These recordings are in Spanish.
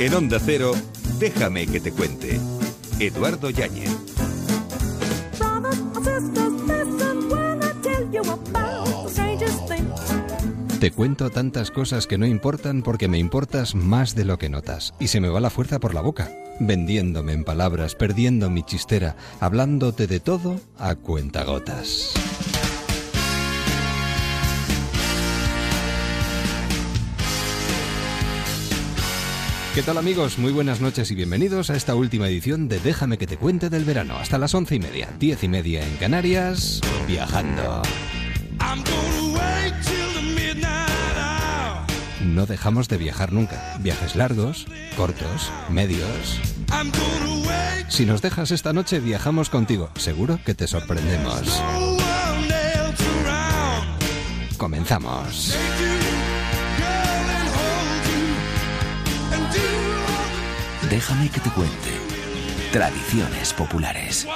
En Onda Cero, déjame que te cuente. Eduardo Yáñez. Te cuento tantas cosas que no importan porque me importas más de lo que notas. Y se me va la fuerza por la boca, vendiéndome en palabras, perdiendo mi chistera, hablándote de todo a cuentagotas. ¿Qué tal amigos? Muy buenas noches y bienvenidos a esta última edición de Déjame que te cuente del verano. Hasta las once y media, diez y media en Canarias, viajando. No dejamos de viajar nunca. Viajes largos, cortos, medios. Si nos dejas esta noche, viajamos contigo. Seguro que te sorprendemos. Comenzamos. Déjame que te cuente. Tradiciones populares.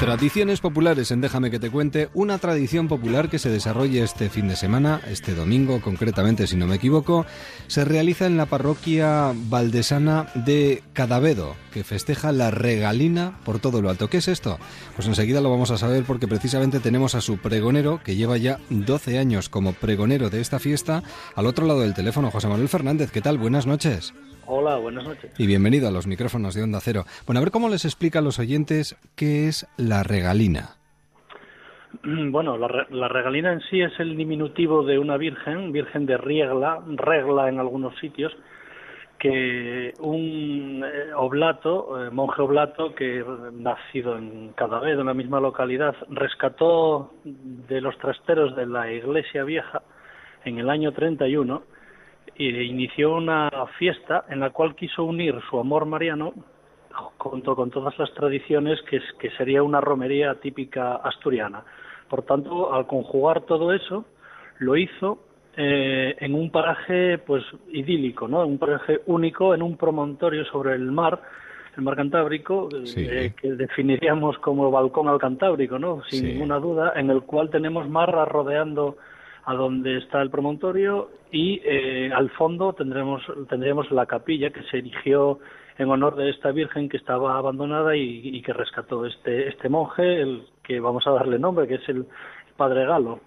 Tradiciones populares en Déjame que te cuente, una tradición popular que se desarrolla este fin de semana, este domingo concretamente si no me equivoco, se realiza en la parroquia valdesana de Cadavedo, que festeja la regalina por todo lo alto. ¿Qué es esto? Pues enseguida lo vamos a saber porque precisamente tenemos a su pregonero, que lleva ya 12 años como pregonero de esta fiesta, al otro lado del teléfono, José Manuel Fernández. ¿Qué tal? Buenas noches. Hola, buenas noches. Y bienvenido a los micrófonos de Onda Cero. Bueno, a ver cómo les explica a los oyentes qué es la regalina. Bueno, la, regalina en sí es el diminutivo de una virgen, virgen de riegla, regla en algunos sitios, que un eh, oblato, eh, monje oblato, que nacido en Cadavid, en la misma localidad, rescató de los trasteros de la iglesia vieja en el año 31 e inició una fiesta en la cual quiso unir su amor mariano junto con todas las tradiciones que, que sería una romería típica asturiana. Por tanto, al conjugar todo eso, lo hizo eh, en un paraje pues idílico, ¿no? Un paraje único en un promontorio sobre el mar, el mar Cantábrico, eh, que definiríamos como balcón al Cantábrico, ¿no? Sin ninguna duda, en el cual tenemos mar rodeando a donde está el promontorio y eh, al fondo tendremos tendremos la capilla que se erigió en honor de esta virgen que estaba abandonada y, que rescató este este monje el que vamos a darle nombre que es el Padre Galo.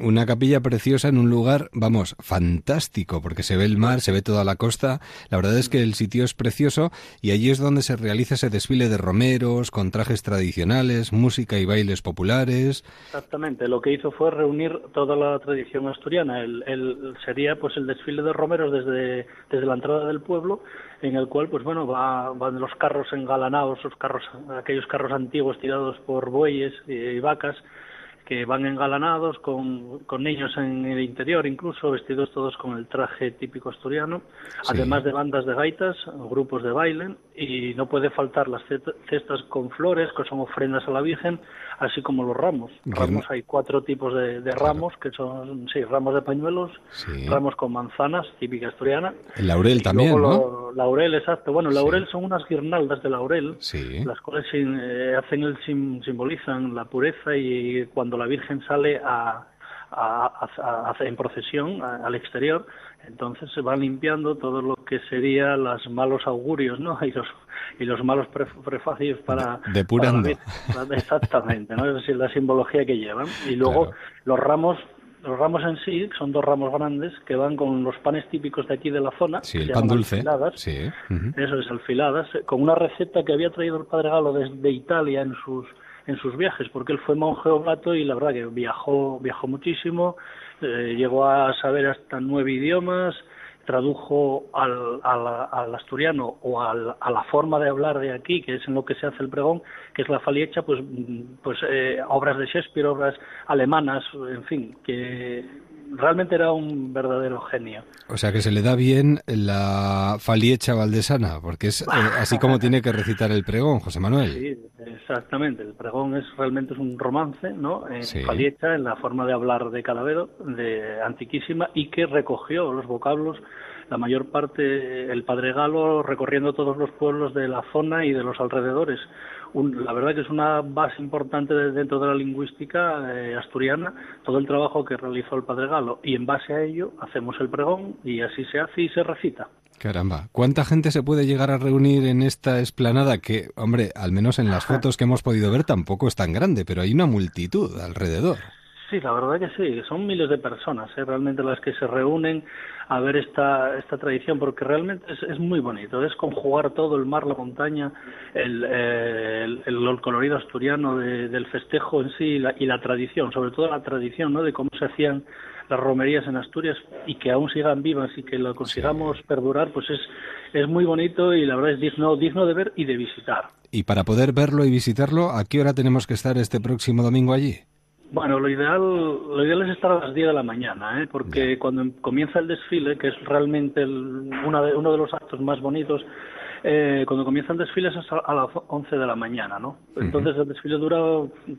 Una capilla preciosa en un lugar, vamos, fantástico, porque se ve el mar, se ve toda la costa. La verdad es que el sitio es precioso y allí es donde se realiza ese desfile de romeros, con trajes tradicionales, música y bailes populares. Exactamente, lo que hizo fue reunir toda la tradición asturiana. El, sería pues el desfile de romeros desde, desde la entrada del pueblo en el cual pues bueno va, van los carros engalanados, los carros, aquellos carros antiguos tirados por bueyes y vacas que van engalanados con, con, niños en el interior, incluso vestidos todos con el traje típico asturiano, además de bandas de gaitas, grupos de baile, y no puede faltar las cestas con flores, que son ofrendas a la Virgen, así como los ramos. Ramos hay cuatro tipos de, ramos, que son, sí, ramos de pañuelos, ramos con manzanas, típica asturiana. El laurel también, ¿no? laurel, exacto. Bueno, laurel son unas guirnaldas de laurel, las cuales eh, hacen el simbolizan la pureza y cuando la Virgen sale a, a, en procesión al exterior, entonces se va limpiando todo lo que sería los malos augurios, ¿no? Y los y los malos prefacios para depurando exactamente, ¿no? Es la simbología que llevan y luego los ramos los ramos en sí son dos ramos grandes que van con los panes típicos de aquí de la zona. Sí, el pan dulce. sí. Eso es, alfiladas, con una receta que había traído el padre Galo desde Italia en sus en sus viajes, porque él fue monje oblato y la verdad que viajó, viajó muchísimo, eh, llegó a saber hasta nueve idiomas, tradujo al, al, asturiano o al, a la forma de hablar de aquí, que es en lo que se hace el pregón, que es la faliecha, pues, pues eh, obras de Shakespeare, obras alemanas, en fin, que realmente era un verdadero genio. O sea que se le da bien la faliecha valdesana, porque es eh, así como tiene que recitar el pregón, José Manuel. Sí, exactamente. El pregón es realmente es un romance, ¿no? En faliecha, en la forma de hablar de Calavedo, de antiquísima, y que recogió los vocablos la mayor parte el Padre Galo recorriendo todos los pueblos de la zona y de los alrededores. La verdad que es una base importante dentro de la lingüística eh, asturiana, todo el trabajo que realizó el Padre Galo y en base a ello hacemos el pregón y así se hace y se recita. Caramba, ¿cuánta gente se puede llegar a reunir en esta esplanada que, hombre, al menos en las fotos que hemos podido ver tampoco es tan grande, pero hay una multitud alrededor? Sí, la verdad que sí, son miles de personas ¿eh? realmente las que se reúnen a ver esta, esta tradición, porque realmente es, muy bonito, es conjugar todo el mar, la montaña, el, el, colorido asturiano del festejo en sí y la, y la tradición, sobre todo la tradición ¿no? de cómo se hacían las romerías en Asturias y que aún sigan vivas y que lo consigamos perdurar, pues es, es muy bonito y la verdad es digno, digno de ver y de visitar. Y para poder verlo y visitarlo, ¿a qué hora tenemos que estar este próximo domingo allí? Bueno, lo ideal, lo ideal es estar a las 10 de la mañana, ¿eh? porque cuando comienza el desfile, que es realmente una de, uno de los actos más bonitos, eh, cuando comienza el desfile es a las 11 de la mañana, ¿no? Entonces el desfile dura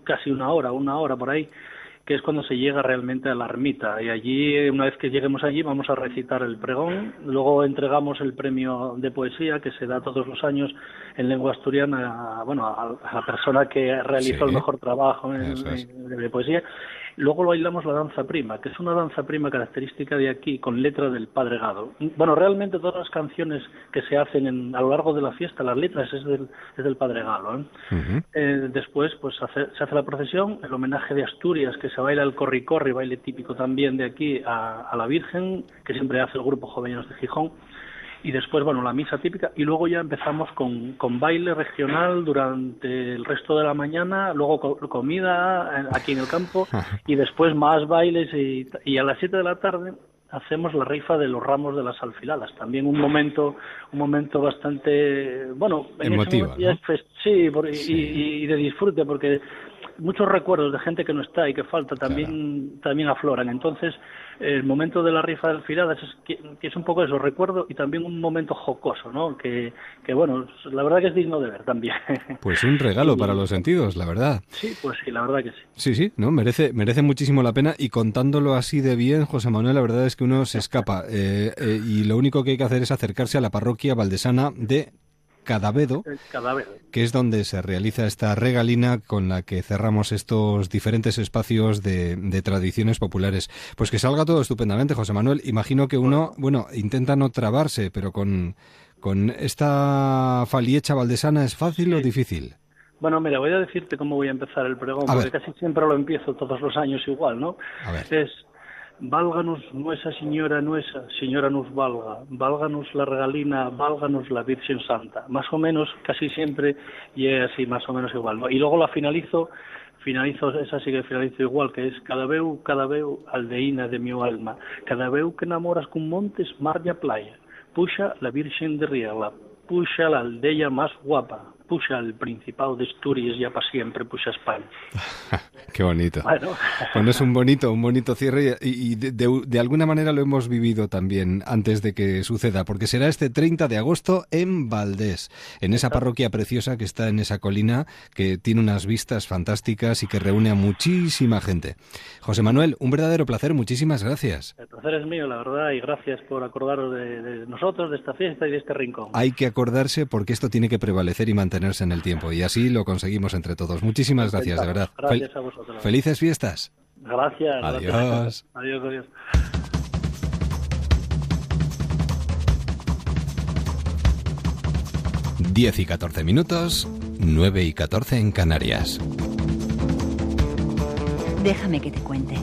casi una hora, una hora por ahí que es cuando se llega realmente a la ermita. Y allí, una vez que lleguemos allí, vamos a recitar el pregón. Luego entregamos el premio de poesía que se da todos los años en lengua asturiana, bueno, a, la persona que realizó el mejor trabajo de poesía. Luego lo bailamos la danza prima, que es una danza prima característica de aquí, con letra del Padre Gado. Bueno, realmente todas las canciones que se hacen a lo largo de la fiesta, las letras es del, es del Padre Galo. ¿eh? Eh, después, pues se hace la procesión, el homenaje de Asturias, que se baila el corri-corri, baile típico también de aquí, a, a la Virgen, que siempre hace el grupo Jovellanos de Gijón y después, bueno, la misa típica y luego ya empezamos con, con baile regional durante el resto de la mañana, luego comida aquí en el campo y después más bailes y, y a las 7 de la tarde hacemos la rifa de los ramos de las alfiladas, también un momento un momento bastante bueno emotivo sí, Y, de disfrute porque muchos recuerdos de gente que no está y que falta también también afloran entonces el momento de la rifa de alfiladas es que, es un poco eso, recuerdo y también un momento jocoso, ¿no? Que, que bueno, la verdad que es digno de ver también. Pues un regalo para los sentidos, la verdad. Sí, pues sí, la verdad que sí. Sí, sí, no, merece, merece muchísimo la pena y contándolo así de bien, José Manuel, la verdad es que uno se escapa eh, eh, y lo único que hay que hacer es acercarse a la parroquia valdesana de Cadavedo, que es donde se realiza esta regalina con la que cerramos estos diferentes espacios de, tradiciones populares. Pues que salga todo estupendamente, José Manuel. Imagino que uno, bueno, intenta no trabarse, pero con, con esta faliecha valdesana es fácil o difícil. Bueno, mira, voy a decirte cómo voy a empezar el pregón, porque casi siempre lo empiezo todos los años igual, ¿no? A ver. Es Válganos nuestra señora nuestra, señora nos valga, válganos la regalina, válganos la Virgen Santa. Más o menos, casi siempre, y es así, más o menos igual. Y luego la finalizo, finalizo, esa sí que finalizo igual, que es cada veu, cada veu, aldeína de mi alma, cada veu que enamoras con montes, mar y playa, puxa la Virgen de Riela, puxa la aldea más guapa, puxa el Principado de Asturias ya para siempre, puxa España. Qué bonito. Bueno. es un bonito, un bonito cierre y, de, alguna manera lo hemos vivido también antes de que suceda, porque será este 30 de agosto en Valdés, en esa parroquia preciosa que está en esa colina que tiene unas vistas fantásticas y que reúne a muchísima gente. José Manuel, un verdadero placer, muchísimas gracias. El placer es mío, la verdad, y gracias por acordaros de, de nosotros, de esta fiesta y de este rincón. Hay que acordarse porque esto tiene que prevalecer y mantener en el tiempo. Y así lo conseguimos entre todos. Muchísimas gracias, de verdad. Gracias a vosotros. Felices fiestas. Gracias. Adiós. Adiós, adiós. Diez y catorce minutos, nueve y catorce en Canarias. Déjame que te cuente.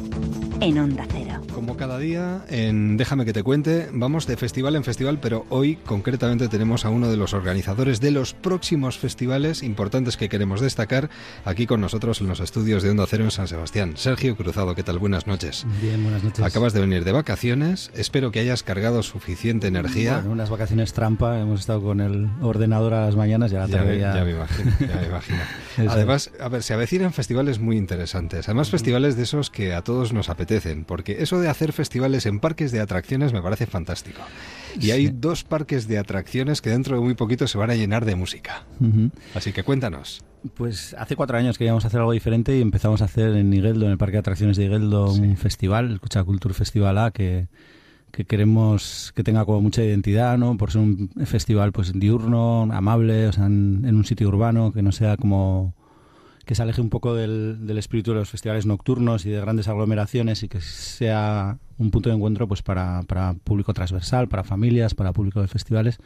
En Onda Cero. Como cada día, en Déjame que te cuente, vamos de festival en festival, pero hoy concretamente tenemos a uno de los organizadores de los próximos festivales importantes que queremos destacar aquí con nosotros en los estudios de Onda Cero en San Sebastián. Sergio Cruzado, ¿qué tal? Buenas noches. Bien, buenas noches. Acabas de venir de vacaciones, espero que hayas cargado suficiente energía. Bueno, unas vacaciones trampa, hemos estado con el ordenador a las mañanas y a la tarde ya... Ya, me imagino, ya me imagino. Además, a ver, se avecinan festivales muy interesantes, además festivales de esos que a todos nos apetecen, porque eso de hacer festivales en parques de atracciones me parece fantástico. Y hay dos parques de atracciones que dentro de muy poquito se van a llenar de música. Así que cuéntanos. Pues hace cuatro años queríamos hacer algo diferente y empezamos a hacer en Igeldo, en el Parque de Atracciones de Igeldo, un festival, el Cucha Culture Festival A, que, que queremos que tenga como mucha identidad, ¿no? Por ser un festival pues diurno, amable, o sea, en, en un sitio urbano, que no sea como que se aleje un poco del, del, espíritu de los festivales nocturnos y de grandes aglomeraciones y que sea un punto de encuentro pues para, para público transversal, para familias, para público de festivales,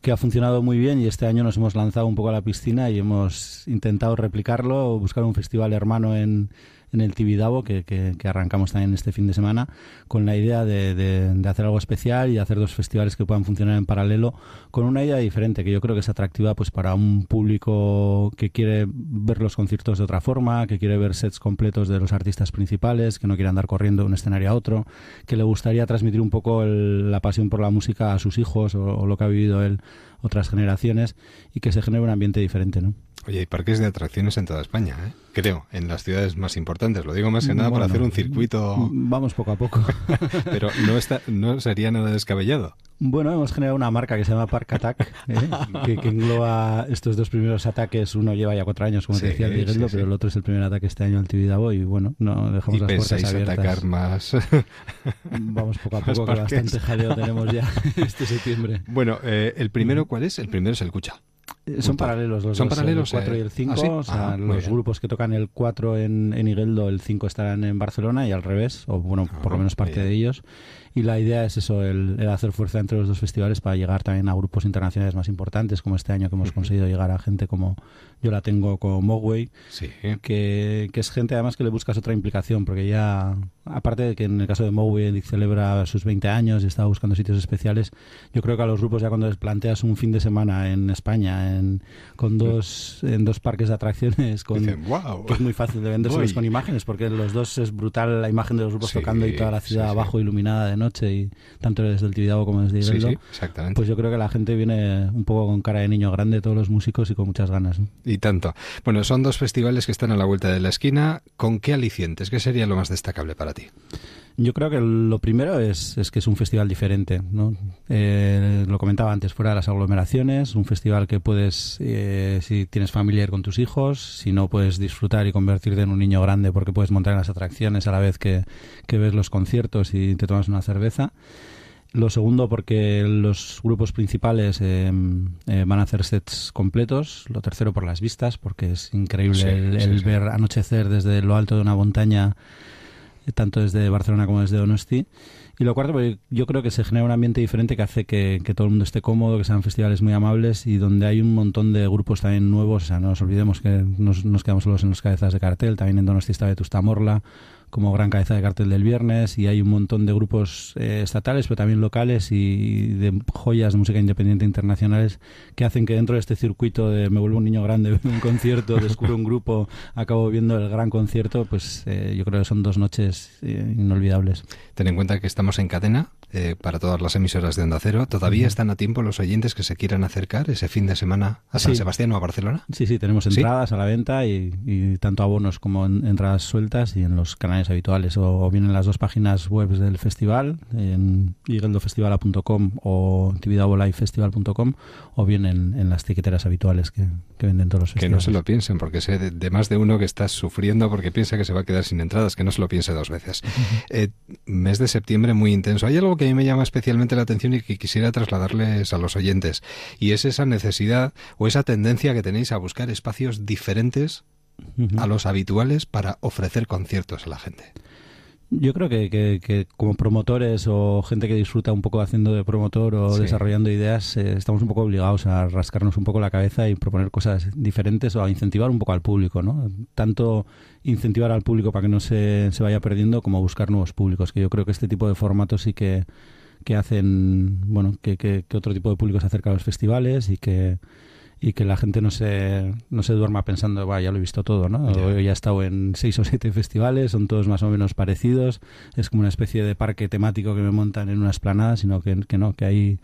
que ha funcionado muy bien y este año nos hemos lanzado un poco a la piscina y hemos intentado replicarlo, buscar un festival hermano en, en el Tibidabo, que, que, arrancamos también este fin de semana, con la idea de, de, de, hacer algo especial y hacer dos festivales que puedan funcionar en paralelo, con una idea diferente, que yo creo que es atractiva pues para un público que quiere ver los conciertos de otra forma, que quiere ver sets completos de los artistas principales, que no quiere andar corriendo de un escenario a otro, que le gustaría transmitir un poco el, la pasión por la música a sus hijos o, o lo que ha vivido él otras generaciones y que se genere un ambiente diferente, ¿no? Oye, hay parques de atracciones en toda España, ¿eh? creo, en las ciudades más importantes. Lo digo más que nada bueno, para hacer un circuito. Vamos poco a poco. Pero no está, no sería nada descabellado. Bueno, hemos generado una marca que se llama Park Attack, ¿eh? que, que, engloba estos dos primeros ataques. Uno lleva ya cuatro años, como sí, te decía el sí, sí. pero el otro es el primer ataque este año al Tibidabo y bueno, no dejamos ¿Y las puertas abiertas. atacar más? Vamos poco a poco, que bastante jaleo tenemos ya este septiembre. Bueno, eh, ¿el primero cuál es? El primero es el Cucha. Son paralelos los ¿Son dos, paralelos, el 4 eh? y el 5. ¿Ah, sí? o sea, ah, los grupos que tocan el 4 en, en Igueldo, el 5 estarán en Barcelona y al revés, o bueno, Ah, por lo menos parte bien. de ellos. Y la idea es eso, el, el, hacer fuerza entre los dos festivales para llegar también a grupos internacionales más importantes, como este año que hemos Ujú. conseguido llegar a gente como yo la tengo como Mogwai, Sí. que, que es gente además que le buscas otra implicación, porque ya, aparte de que en el caso de Mogwai celebra sus 20 años y está buscando sitios especiales, yo creo que a los grupos ya cuando les planteas un fin de semana en España, en, con dos, en dos parques de atracciones, con, Dicen, wow. que es muy fácil de vendérselos con imágenes, porque los dos es brutal la imagen de los grupos Sí, tocando y toda la ciudad sí. abajo iluminada de noche, y tanto desde el Tibidabo como desde Sí, Igueldo. sí, exactamente. Pues yo creo que la gente viene un poco con cara de niño grande, todos los músicos y con muchas ganas. ¿no? Y tanto. Bueno, son dos festivales que están a la vuelta de la esquina. ¿Con qué alicientes? ¿Qué sería lo más destacable para ti? Yo creo que lo primero es, es que es un festival diferente. ¿no? Eh, lo comentaba antes, fuera de las aglomeraciones, un festival que puedes, eh, si tienes familiar con tus hijos, si no puedes disfrutar y convertirte en un niño grande porque puedes montar en las atracciones a la vez que, que ves los conciertos y te tomas una cerveza. Lo segundo, porque los grupos principales eh, eh, van a hacer sets completos. Lo tercero, por las vistas, porque es increíble Sí, el, sí, el sí. ver anochecer desde lo alto de una montaña, tanto desde Barcelona como desde Donosti. Y lo cuarto, porque yo creo que se genera un ambiente diferente que hace que, que todo el mundo esté cómodo, que sean festivales muy amables y donde hay un montón de grupos también nuevos. O sea, no nos olvidemos que nos, nos quedamos solos en los cabezas de cartel. También en Donosti está Vetusta Morla como gran cabeza de cartel del viernes y hay un montón de grupos eh, estatales pero también locales y de joyas de música independiente internacionales que hacen que dentro de este circuito de me vuelvo un niño grande, veo un concierto, descubro un grupo, acabo viendo el gran concierto, pues eh, yo creo que son dos noches eh, inolvidables. Ten en cuenta que estamos en cadena eh, para todas las emisoras de Onda Cero. ¿Todavía están a tiempo los oyentes que se quieran acercar ese fin de semana a San Sí. Sebastián o a Barcelona? Sí, sí, tenemos ¿Sí? entradas a la venta y, y tanto abonos como en- entradas sueltas y en los canales habituales o, bien en las dos páginas web del festival, en igueldofestivala.com o tibidabolifefestival.com o bien en, en las tiqueteras habituales que, que venden todos los Que no festivales. se lo piensen, porque sé de, de más de uno que está sufriendo porque piensa que se va a quedar sin entradas, que no se lo piense dos veces. Eh, mes de septiembre muy intenso. Hay algo que a mí me llama especialmente la atención y que quisiera trasladarles a los oyentes, y es esa necesidad o esa tendencia que tenéis a buscar espacios diferentes A los habituales para ofrecer conciertos a la gente. Yo creo que, que- que como promotores o gente que disfruta un poco haciendo de promotor o Sí. desarrollando ideas, eh, estamos un poco obligados a rascarnos un poco la cabeza y proponer cosas diferentes o a incentivar un poco al público, ¿no? Tanto incentivar al público para que no se, se vaya perdiendo como buscar nuevos públicos, que yo creo que este tipo de formatos sí que, que hacen, bueno, que, que- que otro tipo de público se acerca a los festivales y que y que la gente no se, no se duerma pensando, va, ya lo he visto todo, ¿no? Ya. O ya he estado en seis o siete festivales, son todos más o menos parecidos, es como una especie de parque temático que me montan en una esplanada, sino que, que no, que hay,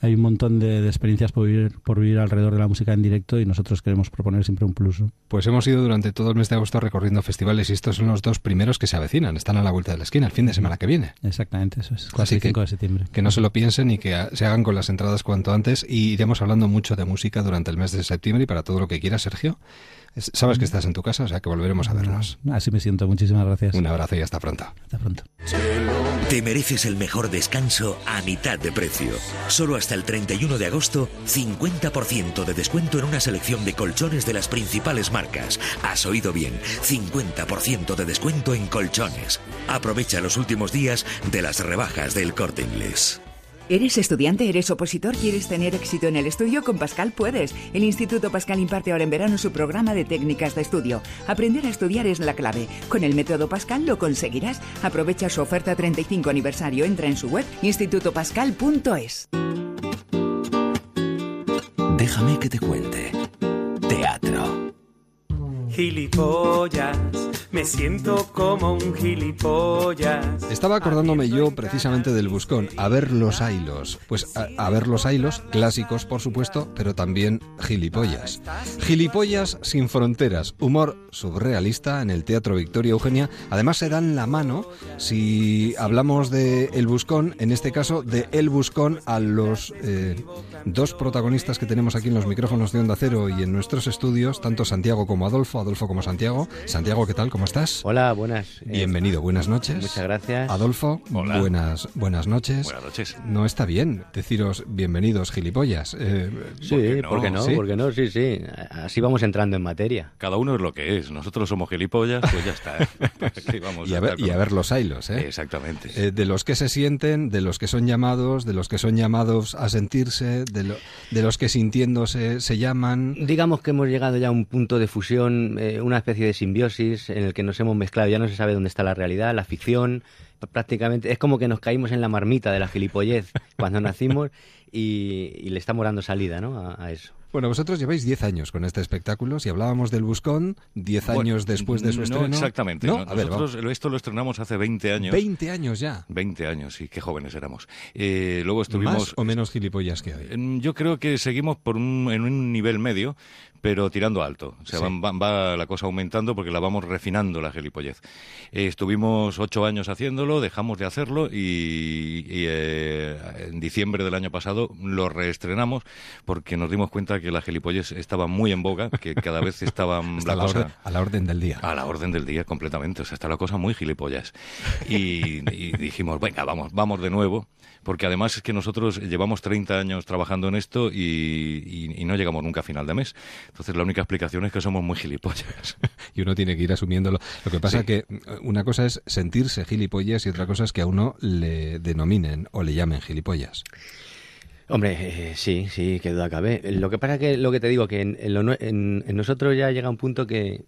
hay un montón de, experiencias por vivir, por vivir alrededor de la música en directo y nosotros queremos proponer siempre un plus. Pues hemos ido durante todo el mes de agosto recorriendo festivales y estos son los dos primeros que se avecinan, están a la vuelta de la esquina, el fin de semana que viene. Exactamente, eso es, 4 y 5 de septiembre. Que no se lo piensen y que se hagan con las entradas cuanto antes y iremos hablando mucho de música durante el mes de septiembre y para todo lo que quiera, Sergio. Sabes que estás en tu casa, o sea que volveremos a vernos. Así me siento. Muchísimas gracias. Un abrazo y hasta pronto. Hasta pronto. Te mereces el mejor descanso a mitad de precio. Solo hasta el 31 de agosto, 50% de descuento en una selección de colchones de las principales marcas. Has oído bien, 50% de descuento en colchones. Aprovecha los últimos días de las rebajas del corte inglés. ¿Eres estudiante? ¿Eres opositor? ¿Quieres tener éxito en el estudio? Con Pascal puedes. El Instituto Pascal imparte ahora en verano su programa de técnicas de estudio. Aprender a estudiar es la clave. Con el método Pascal lo conseguirás. Aprovecha su oferta 35 aniversario. Entra en su web institutopascal.es. Déjame que te cuente. Teatro. Gilipollas me siento como un gilipollas. Estaba acordándome yo precisamente del buscón, a ver los ailos. Pues a, ver los ailos, clásicos por supuesto, pero también gilipollas. Gilipollas sin fronteras, humor surrealista en el Teatro Victoria Eugenia. Además se dan la mano si hablamos de El Buscón, en este caso de El Buscón a los eh, dos protagonistas que tenemos aquí en los micrófonos de Onda Cero y en nuestros estudios, tanto Santiago como Adolfo, Adolfo como Santiago. Santiago, ¿qué tal? ¿Cómo estás? Hola, buenas. Bienvenido, buenas noches. Muchas gracias. Adolfo, buenas buenas noches. Buenas noches. No está bien deciros bienvenidos, gilipollas. Eh, sí, ¿por qué no? ¿Sí? ¿Por no? Sí, sí. Así vamos entrando en materia. Cada uno es lo que es. Nosotros somos gilipollas, pues ya está. y, a ver, los ailos, ¿eh? Exactamente. Eh, de los que se sienten, de los que son llamados, de los que son llamados a sentirse, de, de los que sintiéndose se llaman. Digamos que hemos llegado ya a un punto de fusión, eh, una especie de simbiosis en el que nos hemos mezclado, ya no se sabe dónde está la realidad, la ficción, prácticamente es como que nos caímos en la marmita de la gilipollez cuando nacimos y, le estamos dando salida ¿no? a, eso. Bueno, vosotros lleváis 10 años con este espectáculo. Si hablábamos del Buscón, 10 años después de su estreno. No, exactamente. nosotros esto lo estrenamos hace 20 años. 20 años ya. 20 años, y qué jóvenes éramos. Eh, luego estuvimos... ¿Más o menos gilipollas que hoy? Yo creo que seguimos por un, en un nivel medio, pero tirando alto. O sea, va, la cosa aumentando porque la vamos refinando la gilipollez. Eh, estuvimos ocho años haciéndolo, dejamos de hacerlo y, eh, en diciembre del año pasado lo reestrenamos porque nos dimos cuenta que la gilipollez estaba muy en boga, que cada vez estaba la, cosa, a la orden del día. A la orden del día completamente. O sea, está la cosa muy gilipollas. Y, y dijimos, venga, vamos, vamos de nuevo porque además es que nosotros llevamos 30 años trabajando en esto y, no llegamos nunca a final de mes. Entonces la única explicación es que somos muy gilipollas. y uno tiene que ir asumiéndolo. Lo que pasa es que una cosa es sentirse gilipollas y otra cosa es que a uno le denominen o le llamen gilipollas. Hombre, eh, sí, sí, que duda cabe. Lo que pasa es que lo que te digo, que en nosotros ya llega un punto que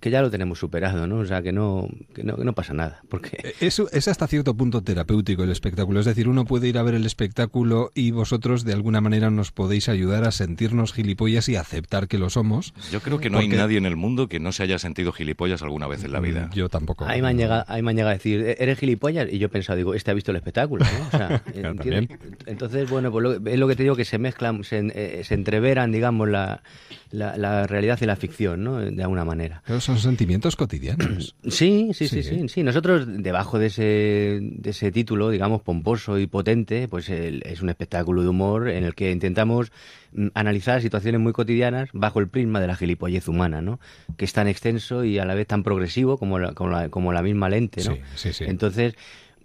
que ya lo tenemos superado, ¿no? O sea, que no, que no, que no pasa nada. Porque... Eh, eso es hasta cierto punto terapéutico el espectáculo. Es decir, uno puede ir a ver el espectáculo y vosotros de alguna manera nos podéis ayudar a sentirnos gilipollas y aceptar que lo somos. Yo creo que no hay nadie en el mundo que no se haya sentido gilipollas alguna vez en la vida. Mm, yo tampoco. Ahí me han llegado, ahí me han llegado a decir, ¿E-, ¿eres gilipollas? Y yo he pensado, digo, este ha visto el espectáculo, ¿no? O sea, Entonces, bueno, pues es lo que te digo, que se mezclan, se, eh, se entreveran, digamos, la, la, realidad y la ficción, ¿no? De alguna manera. Pero son sentimientos cotidianos. Sí, sí, sí, sí, sí, Nosotros, debajo de ese, de ese título, digamos, pomposo y potente, pues es un espectáculo de humor en el que intentamos mm, analizar situaciones muy cotidianas bajo el prisma de la gilipollez humana, ¿no? Que es tan extenso y a la vez tan progresivo como la, como la, como la misma lente, ¿no? Sí, sí, Entonces,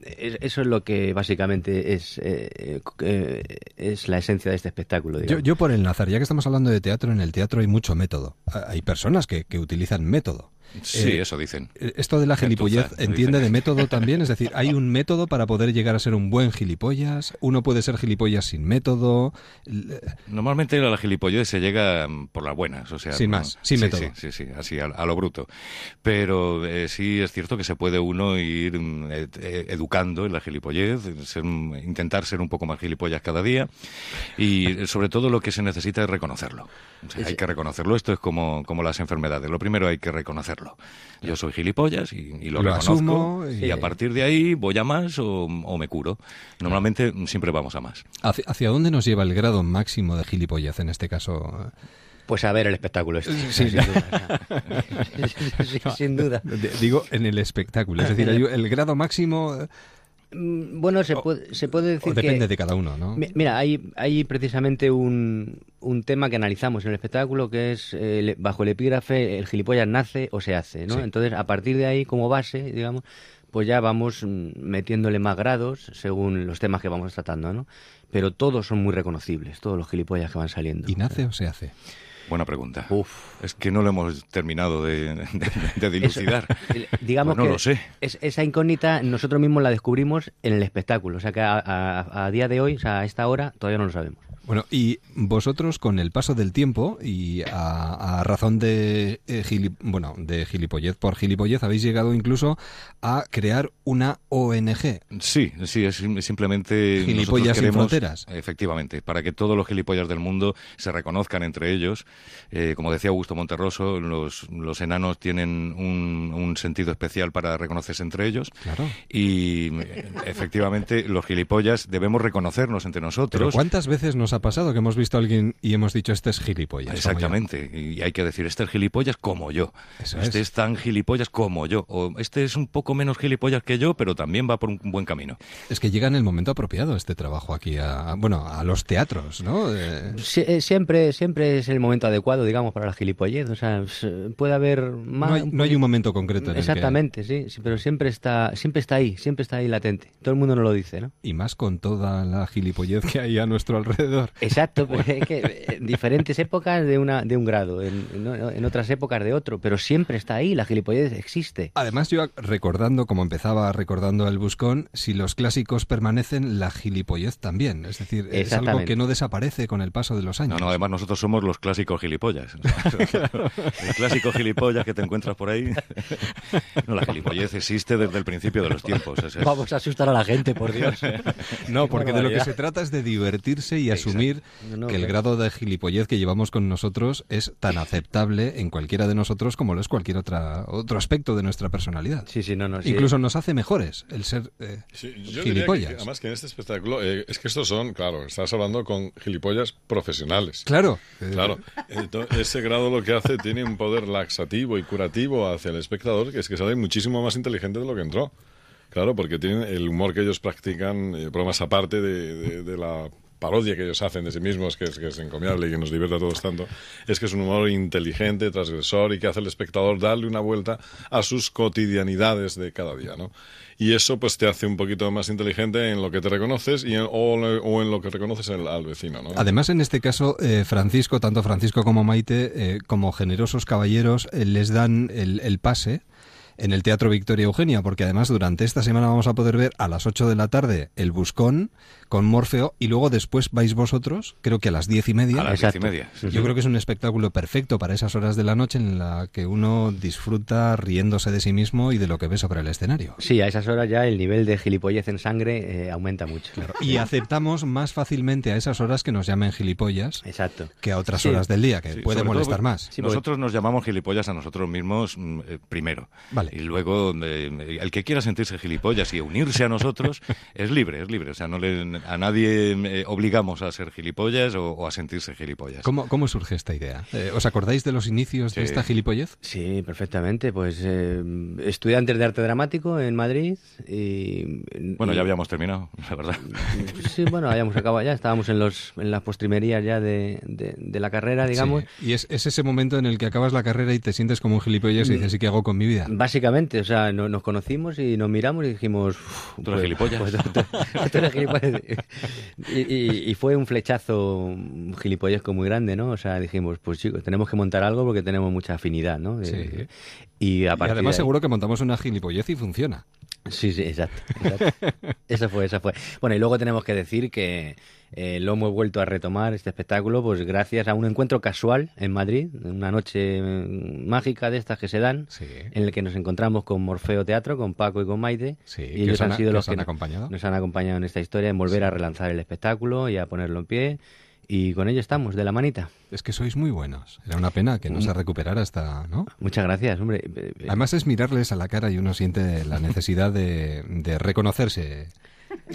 eso es lo que básicamente es, eh, eh, es la esencia de este espectáculo. Yo, yo, por el Nazar, ya que estamos hablando de teatro, en el teatro hay mucho método. Hay personas que, que utilizan método. Sí, eh, eso dicen. Eh, esto de la gilipollez entiende de método también, es decir, hay un método para poder llegar a ser un buen gilipollas, uno puede ser gilipollas sin método. Normalmente a la gilipollez se llega mm, por las buenas, o sea, sin más, sin método. Sí, sí, así a, lo bruto. Pero eh, sí es cierto que se puede uno ir mm, educando en la gilipollez, intentar ser un poco más gilipollas cada día y sobre todo lo que se necesita es reconocerlo. hay que reconocerlo. Esto es como, como las enfermedades. Lo primero hay que reconocer serlo. Yo soy gilipollas y, lo, Lo reconozco. asumo y... y- a partir de ahí voy a más o, o me curo. Normalmente siempre vamos a más. ¿Hacia, hacia dónde nos lleva el grado máximo de gilipollez en este caso? Pues a ver el espectáculo este. Sí, sin duda. Sin duda. Digo, en el espectáculo. Es decir, hay el grado máximo Bueno, se puede, se puede decir o depende que... de cada uno, ¿no? Mi- Mira, hay, hay precisamente un, un tema que analizamos en el espectáculo que es, eh, bajo el epígrafe, el gilipollas nace o se hace, ¿no? Sí. Entonces, a partir de ahí, como base, digamos, pues ya vamos mm, metiéndole más grados según los temas que vamos tratando, ¿no? Pero todos son muy reconocibles, todos los gilipollas que van saliendo. ¿Y nace o se hace? Buena pregunta. Uf. Es que no lo hemos terminado de, de- de dilucidar. Digamos Pues no que lo sé. es- esa incógnita nosotros mismos la descubrimos en el espectáculo. O sea que a, a- a día de hoy, o sea, a esta hora, todavía no lo sabemos. Bueno, y vosotros con el paso del tiempo y a, a razón de, eh, gili- bueno, de gilipollez por gilipollez habéis llegado incluso a crear una ONG. Sí, sí, es sim- simplemente. Gilipollas sin fronteras. Efectivamente, para que todos los gilipollas del mundo se reconozcan entre ellos. Eh, como decía Augusto Monterroso, los, los enanos tienen un, un sentido especial para reconocerse entre ellos. Claro. Y eh, efectivamente, los gilipollas debemos reconocernos entre Pero nosotros. ¿cuántas veces nos ha pasado que hemos visto a alguien y hemos dicho este es gilipollas? como yo"? Exactamente, y hay que decir, este es gilipollas como yo, Eso este es. es. tan gilipollas como yo, o este es un poco menos gilipollas que yo, pero también va por un buen camino. Es que llega en el momento apropiado este trabajo aquí, a, bueno, a los teatros, ¿no? Eh, Sie- eh, siempre, siempre es el momento adecuado, digamos, para la gilipollez. O sea, puede haber más. no, hay, no hay un momento concreto en el que- Exactamente, sí, sí, pero siempre está, siempre está ahí, siempre está ahí latente. Todo el mundo nos lo dice, ¿no? y más con toda la gilipollez que hay a nuestro alrededor. Exacto, pero es que en diferentes épocas de, una, de un grado, en, en- en otras épocas de otro, pero siempre está ahí, la gilipollez existe. Además, yo recordando, como empezaba recordando el buscón, si los clásicos permanecen, la gilipollez también. Es decir, es algo que no desaparece con el paso de los años. No, no, además nosotros somos los clásicos gilipollas. El clásico gilipollas que te encuentras por ahí. No, la gilipollez existe desde el principio de los tiempos. es- es- Vamos a asustar a la gente, por Dios. No, porque de lo que se trata es de divertirse y Exacto. Asumir No, no, que el grado de gilipollez que llevamos con nosotros es tan aceptable en cualquiera de nosotros como lo es cualquier otra, otro aspecto de nuestra personalidad. Sí, sí, no, no. sí. Incluso nos hace mejores el ser eh, Sí, yo diría gilipollas. que, además que en este espectáculo, eh, es que estos son, claro, estás hablando con gilipollas profesionales. Claro. eh, Claro, Entonces, ese grado lo que hace tiene un poder laxativo y curativo hacia el espectador, que es que sale muchísimo más inteligente de lo que entró. Claro, porque tienen el humor que ellos practican, eh, bromas aparte de, de- de la parodia que ellos hacen de sí mismos, que es, que es encomiable y que nos divierte a todos tanto, es que es un humor inteligente, transgresor y que hace al espectador darle una vuelta a sus cotidianidades de cada día, ¿no? Y eso pues te hace un poquito más inteligente en lo que te reconoces y en- o, en lo que reconoces al, al vecino, ¿no? Además, en este caso, eh, Francisco, tanto Francisco como Maite, eh, como generosos caballeros, eh, les dan el, el pase en el Teatro Victoria Eugenia, porque además durante esta semana vamos a poder ver a las 8 de la tarde el Buscón con Morfeo y luego después vais vosotros, creo que a las diez y media. A las diez y media. sí, Yo sí. creo que es un espectáculo perfecto para esas horas de la noche en la que uno disfruta riéndose de sí mismo y de lo que ve sobre el escenario. Sí, a esas horas ya el nivel de gilipollez en sangre eh, aumenta mucho. Y aceptamos más fácilmente a esas horas que nos llamen gilipollas Exacto. que a otras Sí. horas del día, que Sí, puede sobre todo, molestar más. Nosotros nos llamamos gilipollas a nosotros mismos mm, eh, primero. Vale. Y luego, eh, el que quiera sentirse gilipollas y unirse a nosotros es libre, es libre. O sea, no le, a nadie eh, obligamos a ser gilipollas o, o a sentirse gilipollas. ¿Cómo, cómo surge esta idea? Eh, ¿Os acordáis de los inicios de esta gilipollez? Sí, perfectamente. Pues eh, estudiantes de arte dramático en Madrid y... Bueno, y- ya habíamos terminado, la verdad. Sí, bueno, habíamos acabado ya, estábamos en, los, en las postrimerías ya de, de- de la carrera, digamos. Sí. Y es, es ese momento en el que acabas la carrera y te sientes como un gilipollas y dices, ¿y qué hago con mi vida? Básicamente, o sea, no- nos conocimos y nos miramos y dijimos... "Uf, Tú eres gilipollas". pues, tú- tú- tú eres gilipollas. y, y- y fue un flechazo un gilipollesco muy grande, ¿no? O sea, dijimos, pues chicos, tenemos que montar algo porque tenemos mucha afinidad, ¿no? Sí. Y, a Y además de seguro que montamos una gilipollez y funciona. Sí, sí, exacto. exacto. Eso fue, eso fue. Bueno, y luego tenemos que decir que eh, lo hemos vuelto a retomar, este espectáculo, pues gracias a un encuentro casual en Madrid, una noche mm, mágica de estas que se dan, Sí. en el que nos encontramos con Morfeo Teatro, con Paco y con Maite, Sí, y ellos os han- han sido los han que acompañado. nos han acompañado en esta historia, en volver a relanzar el espectáculo y a ponerlo en pie. Y con ello estamos, de la manita. Es que sois muy buenos. Era una pena que no se recuperara esta, ¿no? Muchas gracias, hombre. Además es mirarles a la cara y uno siente la necesidad de, de reconocerse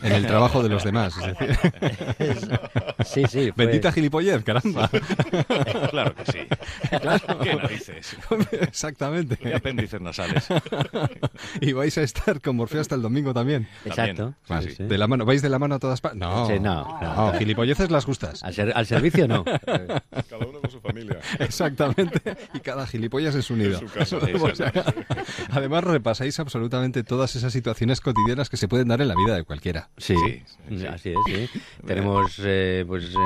en el trabajo de los demás. Es decir. Sí, sí. fue- Bendita gilipollez, caramba. Claro que sí. Claro. ¿Qué narices? Exactamente. Y apéndices nasales. y vais a estar con Morfeo hasta el domingo también. Exacto. Sí, sí. De la mano, ¿Vais de la mano a todas partes? No, Sí, no, no. gilipolleces las justas. Al, ser- al servicio no. Cada uno con su familia. Exactamente. Y cada gilipollas es unido. En su casa. O sea, Además, repasáis absolutamente todas esas situaciones cotidianas que se pueden dar en la vida de cualquiera. Sí, así es, sí. Tenemos, eh, pues, eh,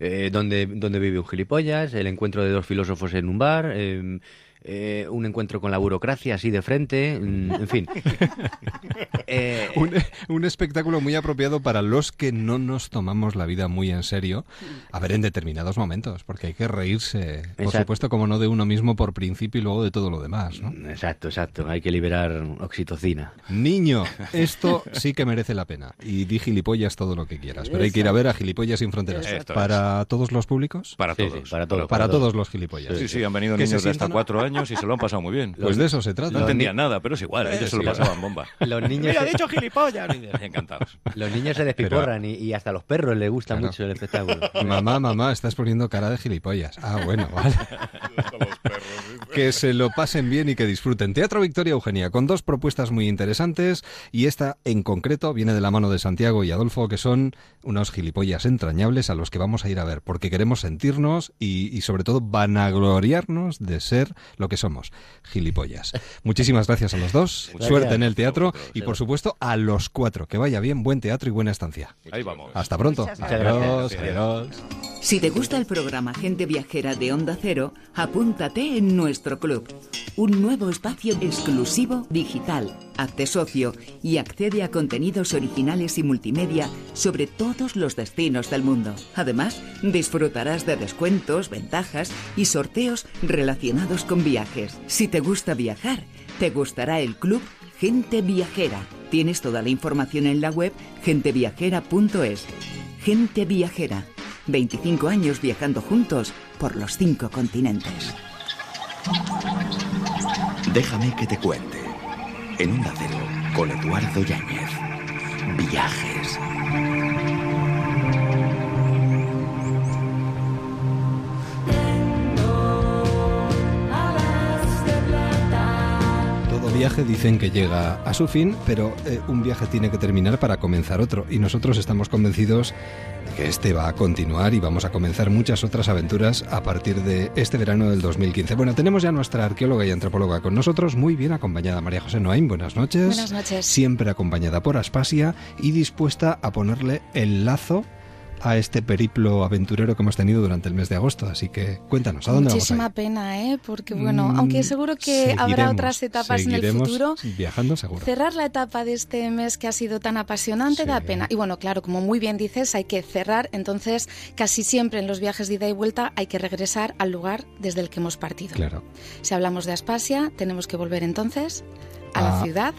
eh, donde, donde vive un gilipollas, el encuentro de dos filósofos en un bar, eh, eh, un encuentro con la burocracia así de frente, mm, en fin. Eh, Un, un espectáculo muy apropiado para los que no nos tomamos la vida muy en serio, a ver en determinados momentos, porque hay que reírse, por Exacto. supuesto, como no de uno mismo por principio y luego de todo lo demás, ¿no? Exacto, exacto. Hay que liberar oxitocina. Niño, esto sí que merece la pena. Y di gilipollas todo lo que quieras, pero hay que ir a ver a Gilipollas sin Fronteras. Esto es. ¿Para todos los públicos? Para Sí, todos. sí, para todos. Para todos los gilipollas. Sí, sí, han venido niños de hasta cuatro años y se lo han pasado muy bien. Pues de eso se trata. No entendían nada, pero es igual, ellos se lo pasaban bomba. Los niños, Mira, se, dicho gilipollas. Encantados. los niños se despiporran y, y hasta a los perros les gusta Claro. mucho el espectáculo. Mamá, mamá, estás poniendo cara de gilipollas. Ah, bueno, vale. que se lo pasen bien y que disfruten. Teatro Victoria Eugenia, con dos propuestas muy interesantes y esta en concreto viene de la mano de Santiago y Adolfo, que son unos gilipollas entrañables a los que vamos a ir a ver, porque queremos sentirnos y, y sobre todo vanagloriarnos de ser lo que somos, gilipollas. Muchísimas gracias a los dos, Gracias. suerte en el teatro y por supuesto a los cuatro, que vaya bien, buen teatro y buena estancia. Ahí vamos. Hasta pronto. Muchas Adiós, gracias. adiós. Si te gusta el programa Gente Viajera de Onda Cero, apúntate en nuestro club. Un nuevo espacio exclusivo digital. Hazte socio y accede a contenidos originales y multimedia sobre todos los destinos del mundo. Además, disfrutarás de descuentos, ventajas y sorteos relacionados con viajes. Si te gusta viajar, te gustará el club Gente Viajera. Tienes toda la información en la web genteviajera.es. Gente Viajera. 25 años viajando juntos por los cinco continentes. Déjame que te cuente. En un Cero, con Eduardo Yáñez. Viajes. Viaje dicen que llega a su fin, pero eh, un viaje tiene que terminar para comenzar otro. Y nosotros estamos convencidos de que este va a continuar y vamos a comenzar muchas otras aventuras a partir de este verano del 2015. Bueno, tenemos ya nuestra arqueóloga y antropóloga con nosotros, muy bien acompañada. María José Noain, buenas noches. Buenas noches. Siempre acompañada por Aspasia y dispuesta a ponerle el lazo a este periplo aventurero que hemos tenido durante el mes de agosto. Así que cuéntanos, ¿a dónde Muchísima vamos pena, ¿eh? Porque bueno, Mm, aunque seguro que habrá otras etapas en el futuro, Viajando seguro. cerrar la etapa de este mes que ha sido tan apasionante da pena. Y bueno, claro, como muy bien dices, hay que cerrar, entonces casi siempre en los viajes de ida y vuelta hay que regresar al lugar desde el que hemos partido. Claro. Si hablamos de Aspasia, tenemos que volver entonces a la Ah. ciudad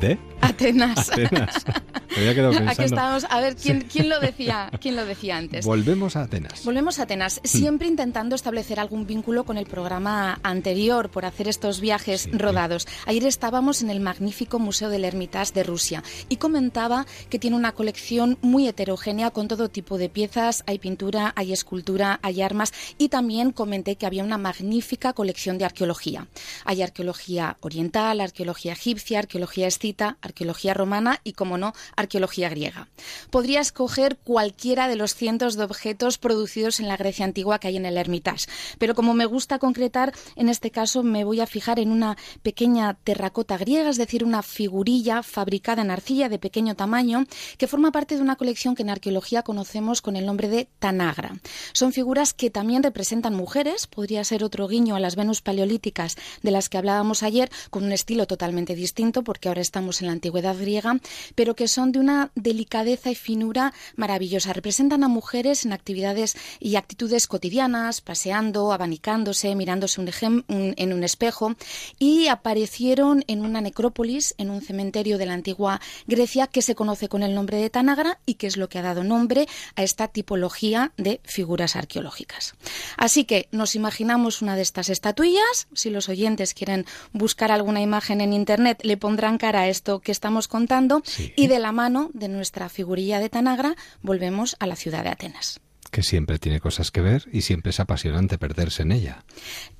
¿De? Atenas. Atenas. Me había quedado pensando. Aquí estábamos. A ver, ¿quién, quién lo decía? ¿Quién lo decía antes? Volvemos a Atenas. Volvemos a Atenas, siempre intentando establecer algún vínculo con el programa anterior por hacer estos viajes rodados. Ayer estábamos en el magnífico Museo del Hermitage de Rusia y comentaba que tiene una colección muy heterogénea con todo tipo de piezas. Hay pintura, hay escultura, hay armas y también comenté que había una magnífica colección de arqueología. Hay arqueología oriental, arqueología egipcia, arqueología escita, arqueología romana y, como no, arqueología griega. Podría escoger cualquiera de los cientos de objetos producidos en la Grecia antigua que hay en el Hermitage, pero como me gusta concretar, en este caso me voy a fijar en una pequeña terracota griega, es decir, una figurilla fabricada en arcilla de pequeño tamaño que forma parte de una colección que en arqueología conocemos con el nombre de Tanagra. Son figuras que también representan mujeres, podría ser otro guiño a las Venus paleolíticas de las que hablábamos ayer, con un estilo totalmente distinto porque ahora estamos en la antigüedad griega, pero que son de una delicadeza y finura maravillosa. Representan a mujeres en actividades y actitudes cotidianas, paseando, abanicándose, mirándose en un espejo, y aparecieron en una necrópolis, en un cementerio de la antigua Grecia, que se conoce con el nombre de Tanagra y que es lo que ha dado nombre a esta tipología de figuras arqueológicas. Así que nos imaginamos una de estas estatuillas. Si los oyentes quieren buscar alguna imagen en internet, le pondrán cara a esto que estamos contando. Y de la mano de nuestra figurilla de Tanagra, volvemos a la ciudad de Atenas que siempre tiene cosas que ver y siempre es apasionante perderse en ella.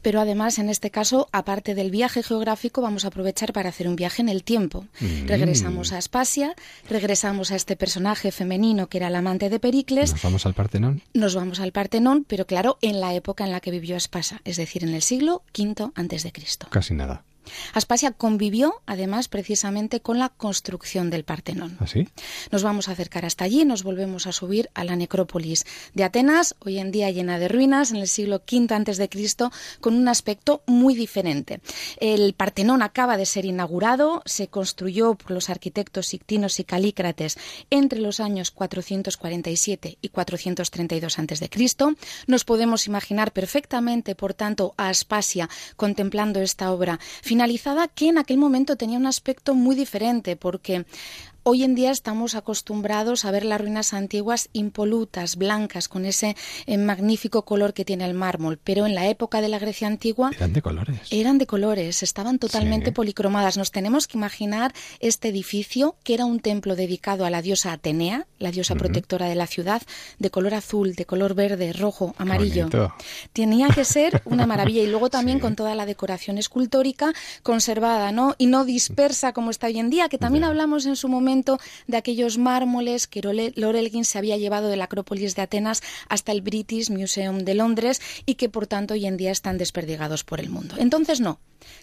Pero además, en este caso, aparte del viaje geográfico, vamos a aprovechar para hacer un viaje en el tiempo. Mm. Regresamos a Aspasia, regresamos a este personaje femenino que era el amante de Pericles. ¿Nos vamos al Partenón? Nos vamos al Partenón, pero claro, en la época en la que vivió Aspasia, es decir, en el siglo V antes de Cristo. Casi nada. Aspasia convivió, además, precisamente con la construcción del Partenón. ¿Así? ¿Ah, nos vamos a acercar hasta allí, nos volvemos a subir a la necrópolis de Atenas, hoy en día llena de ruinas, en el siglo V antes de Cristo, con un aspecto muy diferente. El Partenón acaba de ser inaugurado, se construyó por los arquitectos Sictinos y Calícrates entre los años 447 y 432 antes de Cristo. Nos podemos imaginar perfectamente, por tanto, a Aspasia contemplando esta obra finalizada que en aquel momento tenía un aspecto muy diferente porque Hoy en día estamos acostumbrados a ver las ruinas antiguas impolutas, blancas, con ese eh, magnífico color que tiene el mármol, pero en la época de la Grecia antigua eran de colores. Eran de colores, estaban totalmente policromadas. Nos tenemos que imaginar este edificio que era un templo dedicado a la diosa Atenea, la diosa protectora de la ciudad, de color azul, de color verde, rojo, amarillo. Tenía que ser una maravilla y luego también con toda la decoración escultórica conservada, ¿no? Y no dispersa como está hoy en día, que también hablamos en su momento de aquellos mármoles que Lord se había llevado de la Acrópolis de Atenas hasta el British Museum de Londres y que por tanto hoy en día están desperdigados por el mundo. Entonces no,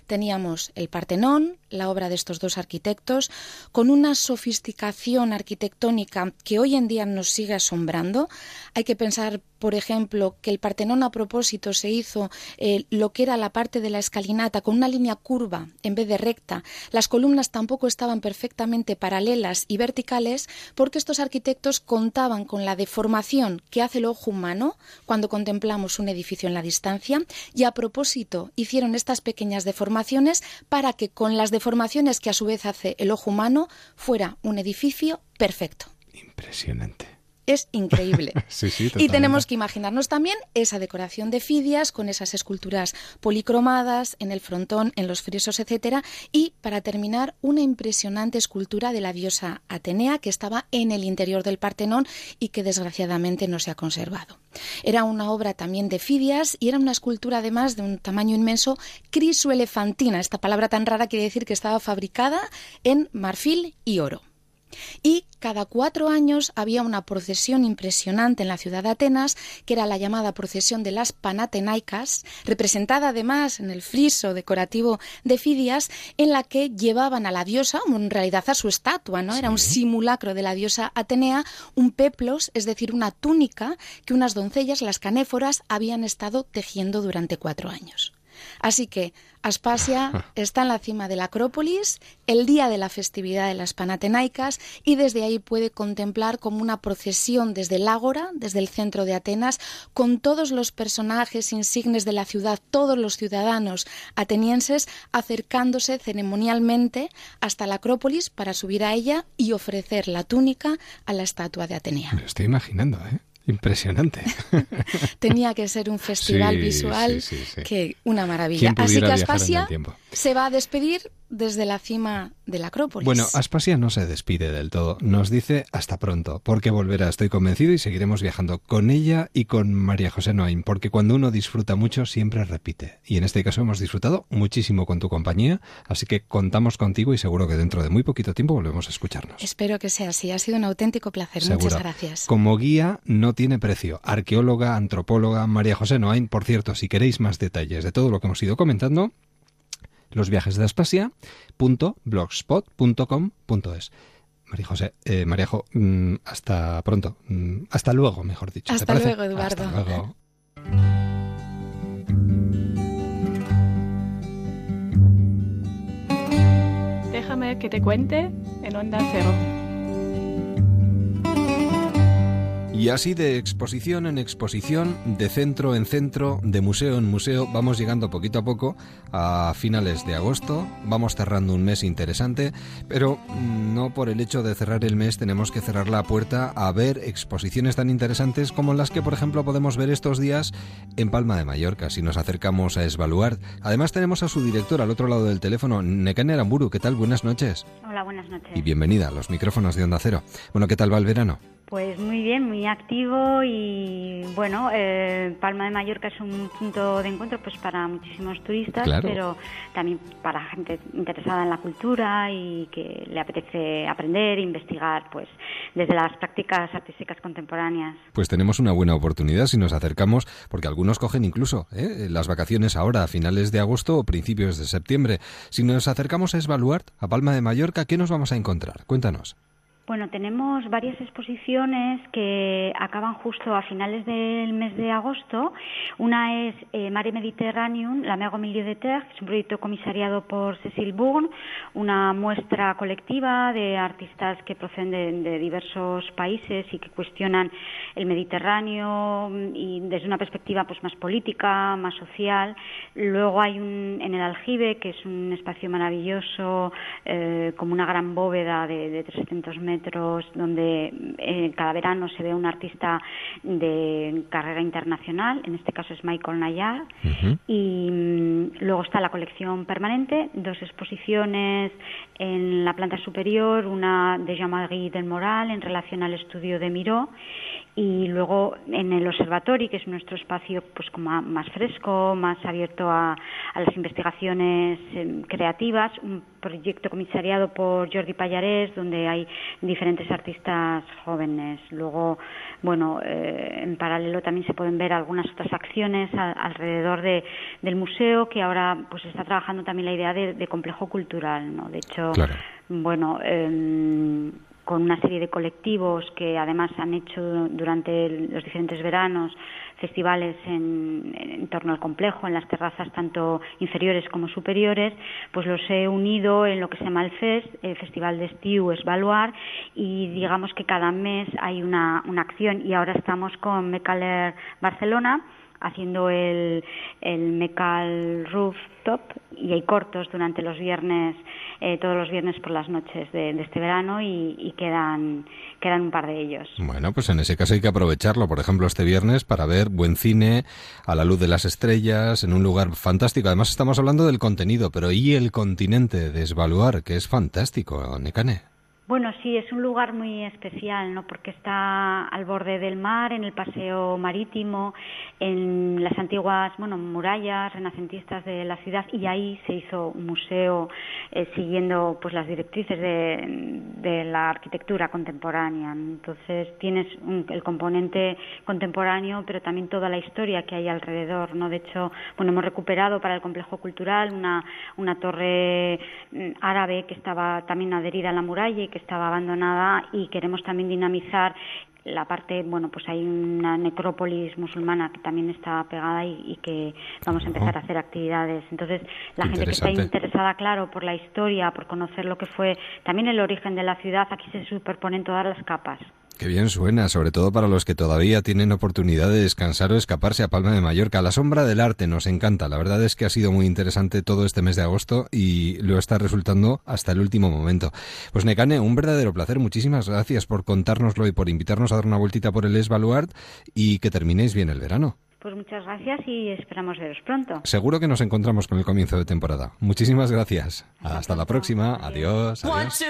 teníamos el Partenón, la obra de estos dos arquitectos, con una sofisticación arquitectónica que hoy en día nos sigue asombrando. Hay que pensar, por ejemplo, que el Partenón a propósito se hizo eh, lo que era la parte de la escalinata con una línea curva en vez de recta. Las columnas tampoco estaban perfectamente paralelas y verticales porque estos arquitectos contaban con la deformación que hace el ojo humano cuando contemplamos un edificio en la distancia y a propósito hicieron estas pequeñas deformaciones para que con las deformaciones que a su vez hace el ojo humano fuera un edificio perfecto. Impresionante es increíble. y tenemos que imaginarnos también esa decoración de Fidias con esas esculturas policromadas en el frontón, en los frisos, etcétera, y para terminar una impresionante escultura de la diosa Atenea que estaba en el interior del Partenón y que desgraciadamente no se ha conservado. Era una obra también de Fidias y era una escultura además de un tamaño inmenso crisoelefantina. Esta palabra tan rara quiere decir que estaba fabricada en marfil y oro. Y cada cuatro años había una procesión impresionante en la ciudad de Atenas, que era la llamada procesión de las Panatenaicas, representada además en el friso decorativo de Fidias, en la que llevaban a la diosa, en realidad a su estatua, ¿no? Era un simulacro de la diosa Atenea, un peplos, es decir, una túnica que unas doncellas, las canéforas, habían estado tejiendo durante cuatro años. Así que Aspasia está en la cima de la Acrópolis el día de la festividad de las Panatenaicas y desde ahí puede contemplar como una procesión desde el Ágora, desde el centro de Atenas, con todos los personajes insignes de la ciudad, todos los ciudadanos atenienses acercándose ceremonialmente hasta la Acrópolis para subir a ella y ofrecer la túnica a la estatua de Atenea. Me lo estoy imaginando, ¿eh? Impresionante. Tenía que ser un festival visual que una maravilla. Así que Aspasia se va a despedir desde la cima de la Acrópolis. Bueno, Aspasia no se despide del todo. Nos dice hasta pronto, porque volverá, estoy convencido, y seguiremos viajando con ella y con María José Noain, porque cuando uno disfruta mucho siempre repite. Y en este caso hemos disfrutado muchísimo con tu compañía, así que contamos contigo y seguro que dentro de muy poquito tiempo volvemos a escucharnos. Espero que sea así. Ha sido un auténtico placer. Muchas gracias. Como guía no tiene precio. Arqueóloga, antropóloga, María José Noain. Por cierto, si queréis más detalles de todo lo que hemos ido comentando, los viajes de Aspasia.blogspot.com.es. María José, eh, Maríajo, mm, hasta pronto. Mm, hasta luego, mejor dicho. Hasta luego, Eduardo. Hasta luego. Déjame que te cuente en Onda Cero. Y así de exposición en exposición, de centro en centro, de museo en museo, vamos llegando poquito a poco a finales de agosto, vamos cerrando un mes interesante, pero no por el hecho de cerrar el mes tenemos que cerrar la puerta a ver exposiciones tan interesantes como las que por ejemplo podemos ver estos días en Palma de Mallorca, si nos acercamos a Esvaluar. Además tenemos a su director al otro lado del teléfono, Nekane Aramburu, ¿qué tal? Buenas noches. Hola, buenas noches. Y bienvenida a los micrófonos de Onda Cero. Bueno, ¿qué tal va el verano? Pues muy bien, muy activo y bueno, eh, Palma de Mallorca es un punto de encuentro pues para muchísimos turistas, pero también para gente interesada en la cultura y que le apetece aprender investigar pues desde las prácticas artísticas contemporáneas. Pues tenemos una buena oportunidad si nos acercamos, porque algunos cogen incluso ¿eh? las vacaciones ahora a finales de agosto o principios de septiembre. Si nos acercamos a Esbaluart, a Palma de Mallorca, ¿qué nos vamos a encontrar? Cuéntanos. Bueno, tenemos varias exposiciones que acaban justo a finales del mes de agosto. Una es eh, Mare Mediterraneum, la Mego Milieu de Terre, que es un proyecto comisariado por Cecil Bourne, una muestra colectiva de artistas que proceden de, diversos países y que cuestionan el Mediterráneo y desde una perspectiva pues más política, más social. Luego hay un en el Aljibe, que es un espacio maravilloso, eh, como una gran bóveda de, de 300 metros donde eh, cada verano se ve un artista de carrera internacional, en este caso es Michael Nayar, y mm, luego está la colección permanente, dos exposiciones en la planta superior, una de Jean-Marie del Moral en relación al estudio de Miró, y luego en el observatorio, que es nuestro espacio pues como más fresco, más abierto a, las investigaciones em, creativas, un proyecto comisariado por Jordi Pallarés, donde hay diferentes artistas jóvenes. Luego, bueno, eh, en paralelo también se pueden ver algunas otras acciones alrededor de, del museo, que ahora pues está trabajando también la idea de, complejo cultural, ¿no? De hecho, bueno, eh, con una serie de colectivos que además han hecho durante los diferentes veranos festivales en, torno al complejo, en las terrazas tanto inferiores como superiores, pues los he unido en lo que se llama el FES, el Festival de Estiu Esvaluar, y digamos que cada mes hay una, una acción. Y ahora estamos con Mecaler Barcelona, haciendo el, el Mecal Rooftop y hay cortos durante los viernes, eh, todos los viernes por las noches de, este verano y, quedan, quedan un par de ellos. Bueno, pues en ese caso hay que aprovecharlo, por ejemplo, este viernes para ver buen cine a la luz de las estrellas en un lugar fantástico. Además estamos hablando del contenido, pero ¿y el continente de Esvaluar, que es fantástico, Necane? Bueno, sí, es un lugar muy especial, ¿no? Porque está al borde del mar, en el paseo marítimo, en las antiguas, bueno, murallas renacentistas de la ciudad y ahí se hizo un museo eh, siguiendo, pues, las directrices de, la arquitectura contemporánea. Entonces tienes el componente contemporáneo, pero también toda la historia que hay alrededor, ¿no? De hecho, bueno, hemos recuperado para el complejo cultural una una torre mm, árabe que estaba también adherida a la muralla y que estaba abandonada y queremos también dinamizar la parte, bueno, pues hay una necrópolis musulmana que también está pegada y, que vamos a empezar a hacer actividades. Entonces, la gente que está interesada, claro, por la historia, por conocer lo que fue también el origen de la ciudad, aquí se superponen todas las capas. Qué bien suena, sobre todo para los que todavía tienen oportunidad de descansar o escaparse a Palma de Mallorca. La sombra del arte nos encanta. La verdad es que ha sido muy interesante todo este mes de agosto y lo está resultando hasta el último momento. Pues Necane, un verdadero placer. Muchísimas gracias por contárnoslo y por invitarnos a dar una vueltita por el Esbaluart y que terminéis bien el verano. Pues muchas gracias y esperamos veros pronto. Seguro que nos encontramos con el comienzo de temporada. Muchísimas gracias. Hasta la próxima. Adiós. adiós.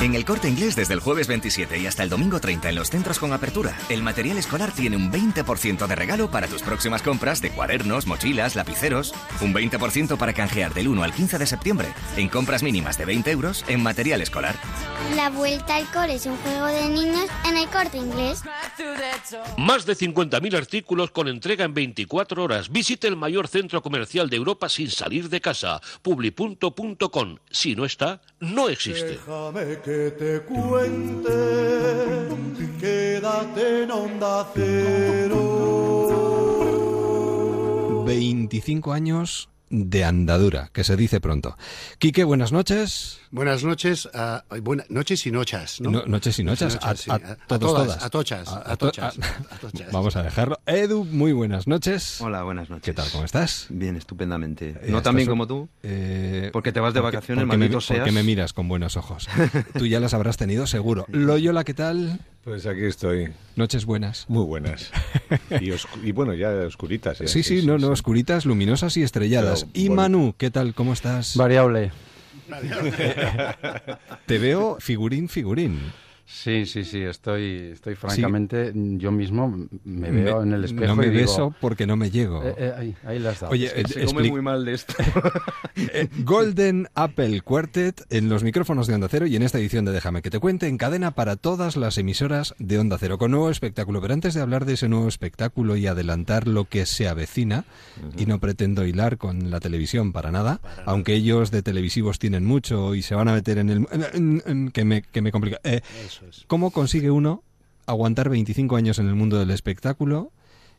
En el corte inglés desde el jueves 27 y hasta el domingo 30 en los centros con apertura, el material escolar tiene un 20% de regalo para tus próximas compras de cuadernos, mochilas, lapiceros. Un 20% para canjear del 1 al 15 de septiembre en compras mínimas de 20 euros en material escolar. La vuelta al cole es un juego de niños en el corte inglés. Más de 50.000 artículos con entrega en 24 horas. Visite el mayor centro comercial de Europa sin salir de casa. Publi.com. Si no está, no existe. Déjame que te cuente, quédate en onda cero. 25 años de andadura, que se dice pronto. Quique, buenas noches. Buenas noches, uh, buenas noches y noches, ¿no? no noches y noches, noches a, sí. a, a, todos, todas, todas. a tochas, a, tochas, a tochas. Vamos a dejarlo. Edu, muy buenas noches. Hola, buenas noches. ¿Qué tal? ¿Cómo estás? Bien, estupendamente. Eh, no tan bien como tú, Eh, porque te vas de porque- vacaciones, porque me, maldito seas. porque me miras con buenos ojos. Tú ya las habrás tenido, seguro. Loyola, ¿qué tal? Pues aquí estoy. Noches buenas. Muy buenas. Y, y bueno, ya oscuritas. ya, Sí, sí, no, no, oscuritas, luminosas y estrelladas. Pero y. Manu, ¿qué tal? ¿Cómo estás? Variable. Te veo figurín, figurín. Sí, sí, sí, estoy, estoy francamente, yo mismo me Me- veo en el espejo No me y digo, beso porque no me llego. eh, eh, ahí, ahí dado. Oye, Es que eh, se come muy mal de esto. Golden Apple Quartet en los micrófonos de Onda Cero y en esta edición de Déjame que te cuente en cadena para todas las emisoras de Onda Cero con nuevo espectáculo. Pero antes de hablar de ese nuevo espectáculo y adelantar lo que se avecina, y no pretendo hilar con la televisión para nada, aunque ellos de televisivos tienen mucho y se van a meter en el... en- en- que, me, que me complica. ¿Cómo consigue uno aguantar 25 años en el mundo del espectáculo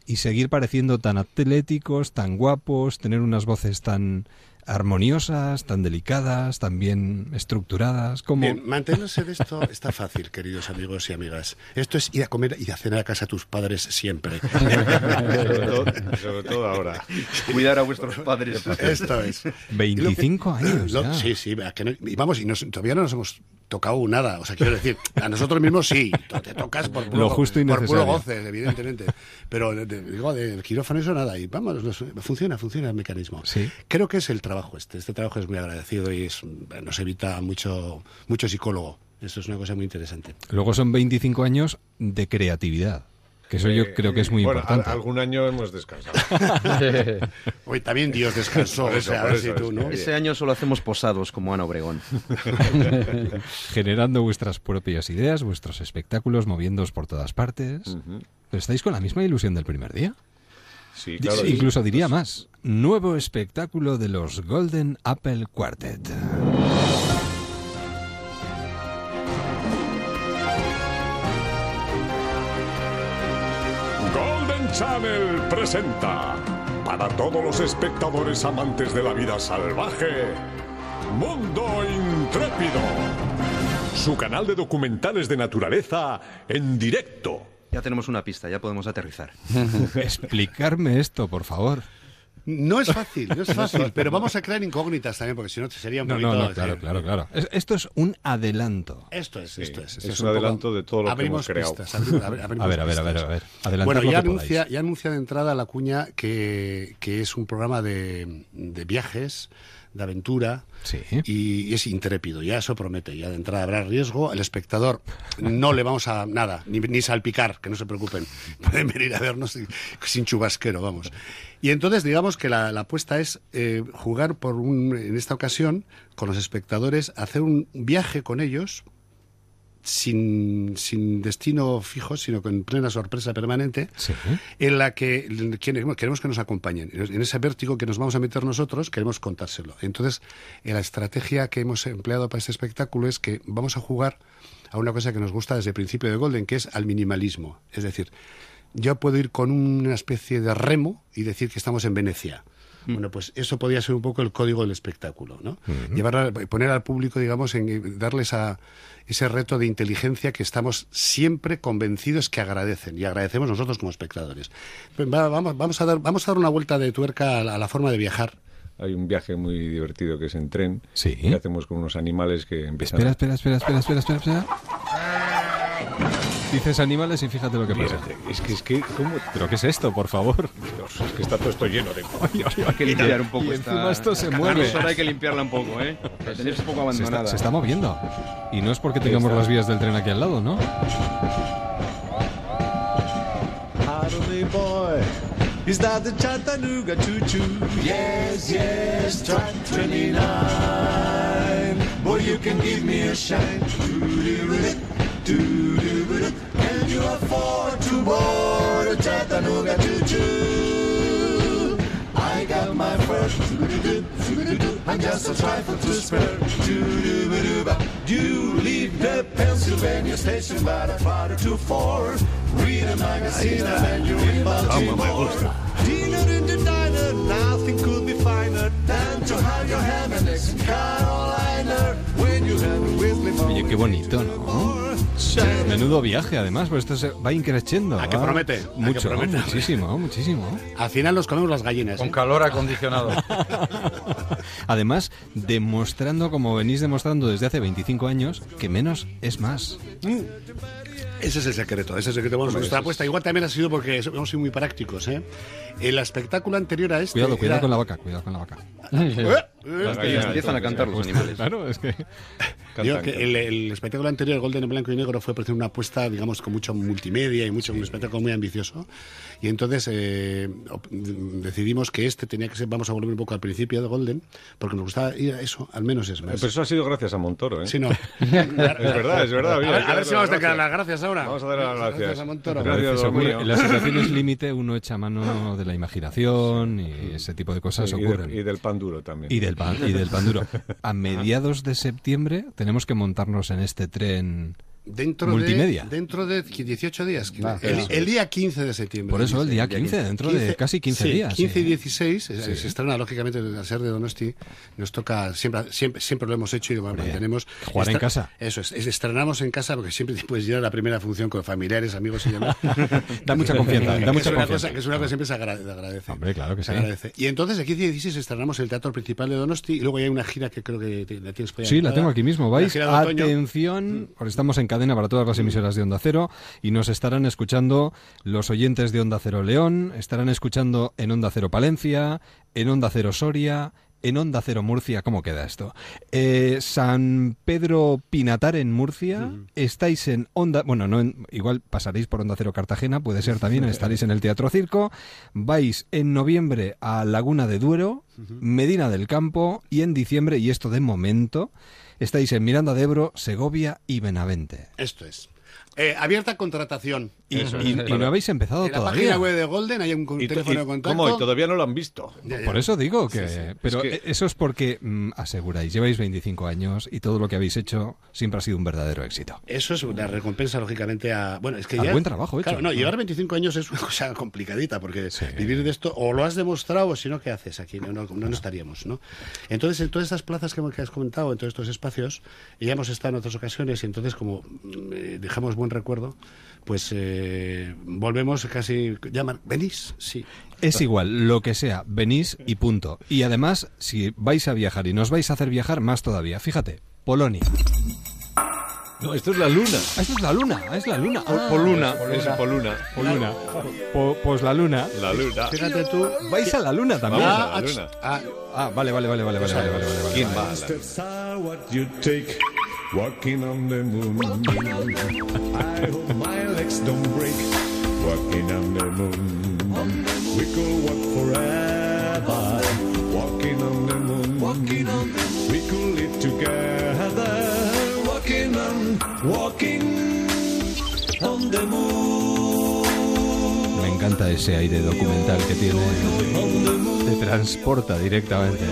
y seguir pareciendo tan atléticos, tan guapos, tener unas voces tan armoniosas, tan delicadas, tan bien estructuradas, como Bien, mantenerse de esto está fácil, queridos amigos y amigas. Esto es ir a comer y a cenar a casa a tus padres siempre. sobre, todo, sobre todo ahora. Cuidar a vuestros padres. Esto es. 25 Y lo que- años lo- ya. Sí, sí, vea que no- y vamos, y nos- todavía no nos hemos tocado nada. O sea, quiero decir, a nosotros mismos sí, te tocas por puro, Lo justo y por puro goce, evidentemente. Pero de- digo, del quirófano eso nada. Y vamos, nos- funciona, funciona el mecanismo. Sí. Creo que es el trabajo este. Este trabajo es muy agradecido y es, nos evita mucho, mucho psicólogo. Esto es una cosa muy interesante. Luego son 25 años de creatividad, que eso yo Eh, creo que es muy bueno, importante. al- algún año hemos descansado. Hoy también Dios descansó. Por o eso, sea, a ver eso, si tú, ¿no? Ese año solo hacemos posados como Ana Obregón. Generando vuestras propias ideas, vuestros espectáculos, moviéndoos por todas partes. Pero estáis con la misma ilusión del primer día. Sí, claro. Incluso diría más. Nuevo espectáculo de los Golden Apple Quartet. Channel presenta para todos los espectadores amantes de la vida salvaje, Mundo Intrépido, su canal de documentales de naturaleza en directo. Ya tenemos una pista, ya podemos aterrizar. Explicarme esto, por favor. No es fácil, no es fácil, pero vamos a crear incógnitas también, porque si no sería un No, poquito... no, no, claro, claro, claro. Es- Esto es un adelanto. Esto es, esto es. esto es un un poco- adelanto de todo lo que abrimos hemos creado. pistas, abri- abrimos A ver, a ver, a ver, a ver. Adelantad Bueno, lo ya que anuncia, ya anuncia de entrada la cuña que, que es un programa de, de viajes, de aventura, y, y es intrépido, ya eso promete, ya de entrada habrá riesgo, el espectador no le vamos a nada, ni, ni salpicar, que no se preocupen, pueden venir a vernos sin, sin chubasquero, vamos. Y entonces digamos que la, la apuesta es eh, jugar por un, en esta ocasión con los espectadores, hacer un viaje con ellos sin, sin destino fijo, sino con plena sorpresa permanente, en la que queremos, que nos acompañen. En ese vértigo que nos vamos a meter nosotros, queremos contárselo. Entonces, eh, la estrategia que hemos empleado para este espectáculo es que vamos a jugar a una cosa que nos gusta desde el principio de Golden, que es al minimalismo. Es decir, yo puedo ir con una especie de remo y decir que estamos en Venecia. Bueno, pues eso podría ser un poco el código del espectáculo, ¿no? Llevar a- poner al público, digamos, en darles a ese reto de inteligencia que estamos siempre convencidos que agradecen y agradecemos nosotros como espectadores. Pues va- vamos, vamos a dar, vamos a dar una vuelta de tuerca a la, a la forma de viajar. Hay un viaje muy divertido que es en tren. Sí. Que hacemos con unos animales que empiezan Espera, espera, espera, espera, espera, espera, espera. Dices animales y fíjate lo que pasa. Es que, es que, ¿cómo? ¿Pero qué es esto, por favor? Dios, es que está todo esto lleno de... Hay que limpiar un poco Y esta... encima esto se mueve. emisora hay que limpiarla un poco, ¿eh? La tenéis un poco Se abandonada. está, se está moviendo. Y no es porque tengamos las vías del tren aquí al lado, ¿no? Howdy, boy. Is that the Chattanooga choo choo? Yes, yes, track 29. Boy, you can give me a shine. Can you afford to board a Chattanooga choo choo? I got my first and just a trifle to spare. You leave the Pennsylvania station by the quarter to four. Read a magazine and you're in Baltimore. Dinner in the diner, nothing could be finer. Than to have your hand the next Carolina Oye, qué bonito, ¿no? Menudo viaje, además, pues esto se va increciendo. ¿A que promete? ¿A que Mucho, promete? muchísimo, muchísimo. Al final nos comemos las gallinas. Con ¿eh? calor acondicionado. Además, demostrando, como venís demostrando desde hace 25 años, que menos es más. Mm. Ese es el secreto, ese es el secreto. Bueno, Hombre, nuestra ese apuesta igual también ha sido porque hemos sido muy prácticos. ¿eh? El espectáculo anterior a este. Cuidado, cuidado era- con la vaca, cuidado con la vaca. Las gallinas empiezan a cantar los animales. Claro, es que... Digo que el, el espectáculo anterior, el Golden en blanco y negro, fue precisamente una apuesta, digamos, con mucho multimedia y mucho un espectáculo muy ambicioso. Y entonces eh, decidimos que este tenía que ser, vamos a volver un poco al principio de Golden, porque nos gustaba ir a eso, al menos es más. Pero eso ha sido gracias a Montoro, ¿eh? Sí, no. es verdad, es verdad. A mira, ver, a si vamos a las dar las gracias ahora. Vamos a dar las gracias. Gracias a Montoro. Gracias, mío. en las situaciones límite uno echa mano de la imaginación y ese tipo de cosas Sí, y, ocurren. del, y del pan duro también. Y del pan, y del pan duro. A mediados de septiembre tenemos que montarnos en este tren Dentro multimedia. De, dentro de 18 días. Ah, el, el día 15 de septiembre. Por eso el día 15, dentro de casi 15 sí, días, 15 sí. y 16 eh, Sí. se estrena, lógicamente, al ser de Donosti, nos toca, siempre, siempre, siempre lo hemos hecho y lo mantenemos. jugar en Estra- casa. Eso es, es, estrenamos en casa porque siempre puedes ir a la primera función con familiares, amigos y demás. Da mucha confianza, da mucha es una confianza. cosa que es una cosa que siempre se agra- se agradece. Hombre, claro que Se sí. agradece. Y entonces el 15 y 16 estrenamos el teatro principal de Donosti y luego hay una gira que creo que la tienes por ahí Sí, la tengo aquí mismo. Vais, atención, porque estamos en cadena para todas las emisoras de Onda Cero y nos estarán escuchando los oyentes de Onda Cero León, estarán escuchando en Onda Cero Palencia, en Onda Cero Soria, en Onda Cero Murcia. ¿Cómo queda esto? Eh, San Pedro Pinatar en Murcia, estáis en Onda, bueno, no en- igual pasaréis por Onda Cero Cartagena, puede ser también, estaréis en el Teatro Circo, vais en noviembre a Laguna de Duero, Medina del Campo y en diciembre, y esto de momento, estáis en Miranda de Ebro, Segovia y Benavente. Esto es. Eh, abierta contratación. Y, y- y no habéis empezado En la todavía. página web de Golden hay un Y teléfono y- de contacto. ¿Cómo? Y todavía no lo han visto. Ya, ya. Por eso digo que... Sí, sí. Pero Es que- eso es porque mm, aseguráis, lleváis 25 años y todo lo que habéis hecho siempre ha sido un verdadero éxito. Eso es una recompensa, lógicamente, a... Bueno, es que ya... buen trabajo hecho. Claro, no, llevar 25 años es una cosa complicadita, porque vivir de esto, o lo has demostrado, o si no, ¿qué haces aquí? No, no, no, no estaríamos, ¿no? Entonces, en todas estas plazas que, que has comentado, en todos estos espacios, y ya hemos estado en otras ocasiones, y entonces, como mm, eh, dejamos buen recuerdo, pues eh, volvemos casi... Llaman, ¿venís? Sí. Es igual, lo que sea, venís y punto. Y además, si vais a viajar y nos vais a hacer viajar, más todavía. Fíjate, Polonia. No, esto es la luna. Ah, esto es la luna, es la luna. Ah, Poluna, es Poluna. Poluna. Po- pues la luna. La luna. Fíjate tú... Vais a la luna también. Vamos a la Ah, luna. ah, Ah, vale, vale, vale, vale, vale, vale, vale, vale, vale. ¿Quién va walking on the moon. I hope my legs don't break, walking on the moon. We could walk forever, walking on the moon. Walking on the moon. We could live together, walking on, walking on the moon. Me encanta ese aire documental que tiene. Te transporta directamente.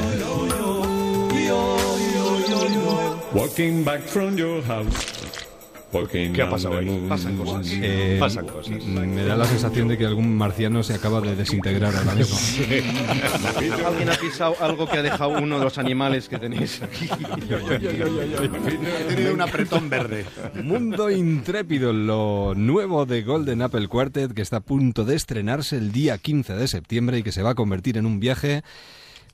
Walking back from your house. Walking ¿Qué ha pasado ahí? Pasan cosas. Eh, Pasan cosas. Me da la sensación de que algún marciano se acaba de desintegrar ahora mismo. Alguien ha pisado algo que ha dejado uno de los animales que tenéis aquí. he tenido un apretón verde. Mundo Intrépido, lo nuevo de Golden Apple Quartet que está a punto de estrenarse el día 15 de septiembre y que se va a convertir en un viaje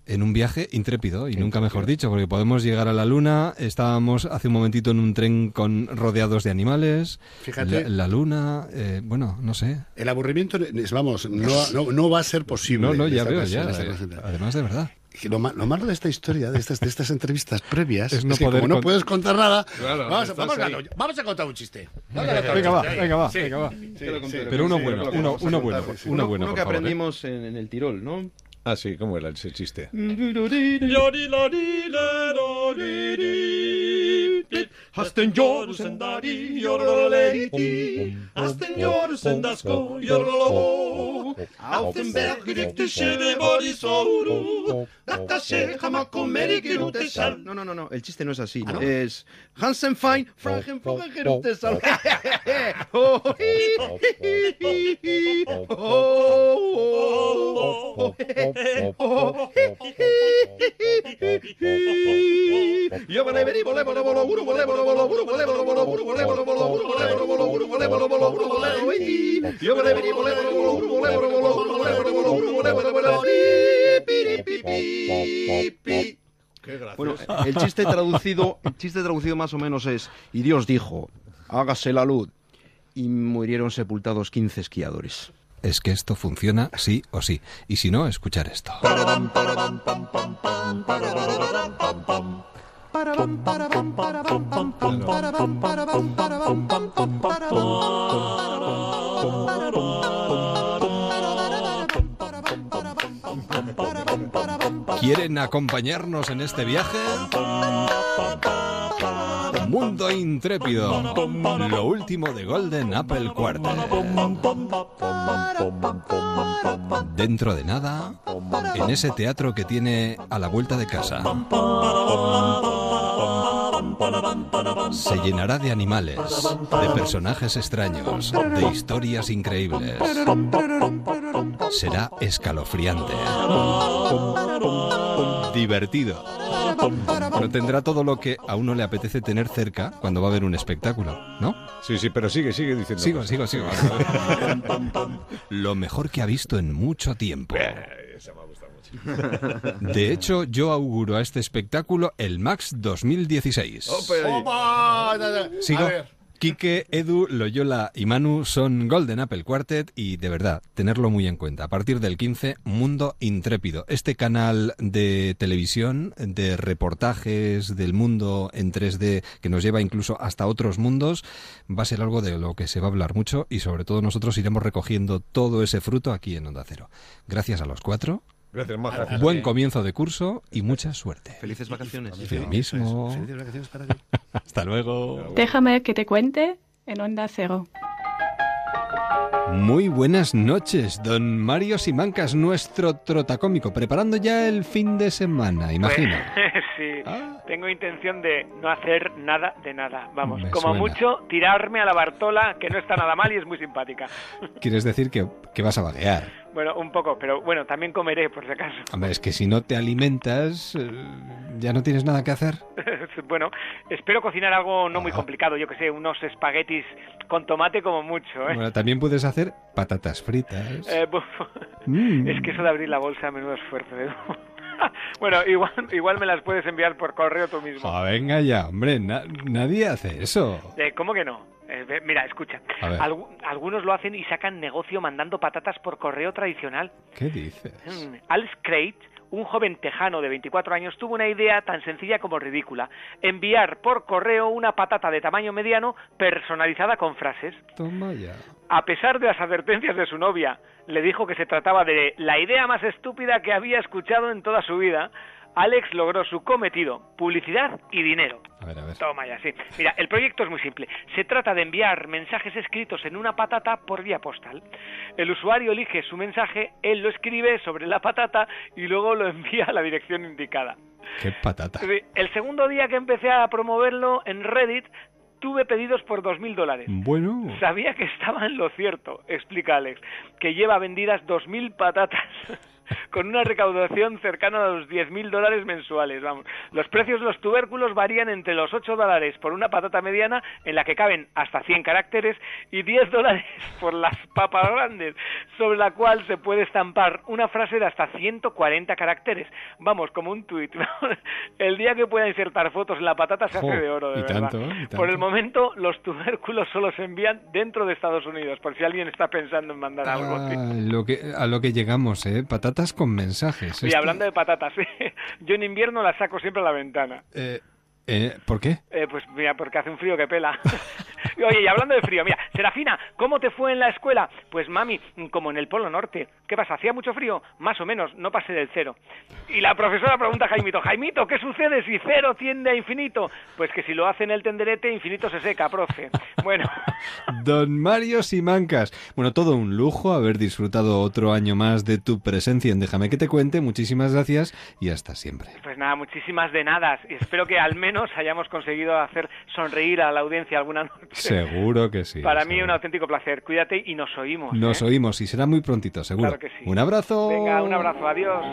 en un viaje intrépido y nunca mejor dicho porque podemos llegar a la luna estábamos hace un momentito en un tren con rodeados de animales Fíjate. la, la luna eh, bueno no sé El aburrimiento, es- vamos, no, no, no va a ser posible. no no ya veo ya eh, además de verdad Lo, lo malo de esta historia, de estas, de estas entrevistas previas, Es es, no que poder como no puedes contar nada, Claro, vamos, vamos, a, vamos a contar un chiste. Venga un va venga va Sí. venga va Sí, sí. pero uno sí, bueno que uno, uno contar, bueno sí. uno Uno- bueno uno por que favor, ¿eh? aprendimos en, en el Tirol, ¿no? Ah, sí, ¿cómo era ese chiste? pit, azten jorduzendari jorgoleiti, azten jorduzendazko jorgologo, hauten bergirik tisede borizouru, datase jamako merik irutesan. No, no, no, no, el chiste no es así, ¿no? Es Hansen Fein, Frangen Frangerutesan. Yo me le venimos, le volemos, bueno, el chiste traducido, el chiste traducido más o menos es y Dios dijo, hágase la luz y murieron sepultados 15 esquiadores. Es que esto funciona sí o sí. Y si no, escuchar esto. ¿Quieren acompañarnos en este viaje? Mundo Intrépido, lo último de Golden Apple Quartet. Dentro de nada, en ese teatro que tiene a la vuelta de casa. Se llenará de animales, de personajes extraños, de historias increíbles. Será escalofriante. Divertido. Pero tendrá todo lo que a uno le apetece tener cerca cuando va a ver un espectáculo, ¿no? Sí, sí, pero sigue, sigue diciendo. Sigo, cosas. sigo, sigo. Lo mejor que ha visto en mucho tiempo. De hecho, yo auguro a este espectáculo el Max 2016. Sigo. Quique, Edu, Loyola y Manu son Golden Apple Quartet y de verdad, tenerlo muy en cuenta. A partir del 15, Mundo Intrépido. Este canal de televisión, de reportajes del mundo en 3D que nos lleva incluso hasta otros mundos, va a ser algo de lo que se va a hablar mucho y sobre todo nosotros iremos recogiendo todo ese fruto aquí en Onda Cero. Gracias a los cuatro. Gracias, Maja. Buen comienzo de curso y mucha suerte. Felices vacaciones. Lo mismo. Felices vacaciones para ti. Hasta luego. Déjame que te cuente en Onda Cero. Muy buenas noches, don Mario Simancas, nuestro trotacómico, preparando ya el fin de semana, imagino. Pues, sí, tengo intención de no hacer nada de nada. Vamos, Me como suena. mucho, tirarme a la Bartola, que no está nada mal y es muy simpática. Quieres decir que, que vas a vaguear. Bueno, un poco, pero bueno, también comeré, por si acaso. Hombre, es que si no te alimentas, eh, ya no tienes nada que hacer. bueno, espero cocinar algo no muy complicado, yo que sé, unos espaguetis con tomate como mucho, ¿eh? Bueno, también puedes hacer patatas fritas. Eh, Mm. Es que eso de abrir la bolsa, menudo esfuerzo. ¿eh? bueno, igual, igual me las puedes enviar por correo tú mismo. Ah, venga ya, hombre, na- nadie hace eso. Eh, ¿Cómo que no? Eh, mira, escucha. Algunos lo hacen y sacan negocio mandando patatas por correo tradicional. ¿Qué dices? Mm, Crate, un joven tejano de 24 años, tuvo una idea tan sencilla como ridícula. Enviar por correo una patata de tamaño mediano personalizada con frases. Toma ya. A pesar de las advertencias de su novia, le dijo que se trataba de la idea más estúpida que había escuchado en toda su vida. Alex logró su cometido, publicidad y dinero. A ver, a ver. Toma ya, sí. Mira, el proyecto es muy simple. Se trata de enviar mensajes escritos en una patata por vía postal. El usuario elige su mensaje, él lo escribe sobre la patata y luego lo envía a la dirección indicada. Qué patata. El segundo día que empecé a promoverlo en Reddit, tuve pedidos por 2.000 dólares. Bueno. Sabía que estaba en lo cierto, explica Alex, que lleva vendidas 2.000 patatas con una recaudación cercana a los 10.000 dólares mensuales. Vamos. Los precios de los tubérculos varían entre los 8 dólares por una patata mediana en la que caben hasta 100 caracteres y 10 dólares por las papas grandes, sobre la cual se puede estampar una frase de hasta 140 caracteres. Vamos, como un tuit. El día que pueda insertar fotos en la patata se hace de oro, de verdad. tanto, Por el momento, los tubérculos solo se envían dentro de Estados Unidos, por si alguien está pensando en mandar algo. Ah, lo que, a lo que llegamos, ¿eh? Patatas con mensajes. Y Esto- hablando de patatas, yo en invierno las saco siempre a la ventana. Eh, eh, ¿Por qué? Eh, pues mira, porque hace un frío que pela. Oye, y hablando de frío, mira, Serafina, ¿cómo te fue en la escuela? Pues mami, como en el Polo Norte. ¿Qué pasa? ¿Hacía mucho frío? Más o menos, no pasé del cero. Y la profesora pregunta a Jaimito, Jaimito, ¿qué sucede si cero tiende a infinito? Pues que si lo hace en el tenderete, infinito se seca, profe. Bueno, Don Mario Simancas. Bueno, todo un lujo haber disfrutado otro año más de tu presencia en Déjame que te cuente. Muchísimas gracias y hasta siempre. pues nada, muchísimas de nada. Espero que al menos hayamos conseguido hacer sonreír a la audiencia alguna noche. Seguro que sí. Para Para mí un auténtico placer. Cuídate y nos oímos. Nos ¿eh? oímos y será muy prontito, seguro. Claro que sí. Un abrazo. Venga, un abrazo. Adiós.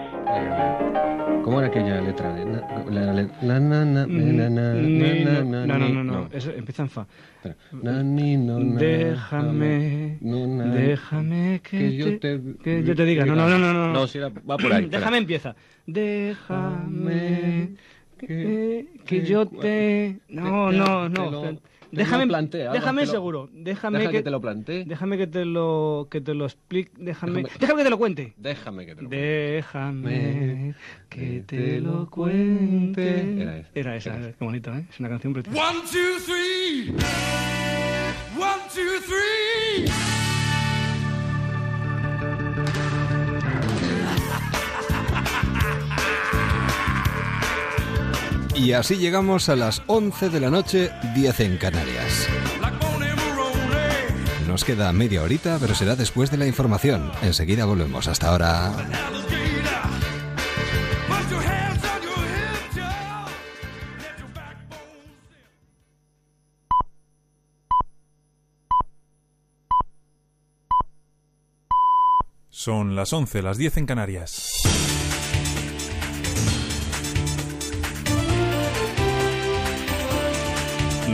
¿Cómo era aquella letra? la- la- la- na- na- na- na- ni- na- no, no, no, no, eso empieza en fa. Espera. Na- ni- no- na- Déjame, no- na- déjame que, que yo te, que yo te diga. No, no, no, no. No, No, si era- va por ahí, espera. Déjame empieza. Déjame que, que yo te... No, te- no, te no. Déjame, lo plantee, algo, déjame lo- seguro. Déjame Deja que, que te lo plantee. Déjame que te lo que te lo explique. Déjame, Déjame- déjame que te lo cuente. Déjame que te lo Déjame que te lo cuente. Era esa. Era esa, qué bonito, ¿eh? Es una canción preciosa. One, two, three. One, two, three. Y así llegamos a las 11 de la noche, 10 en Canarias. Nos queda media horita, pero será después de la información. Enseguida volvemos. Hasta ahora. Son las 11, las 10 en Canarias.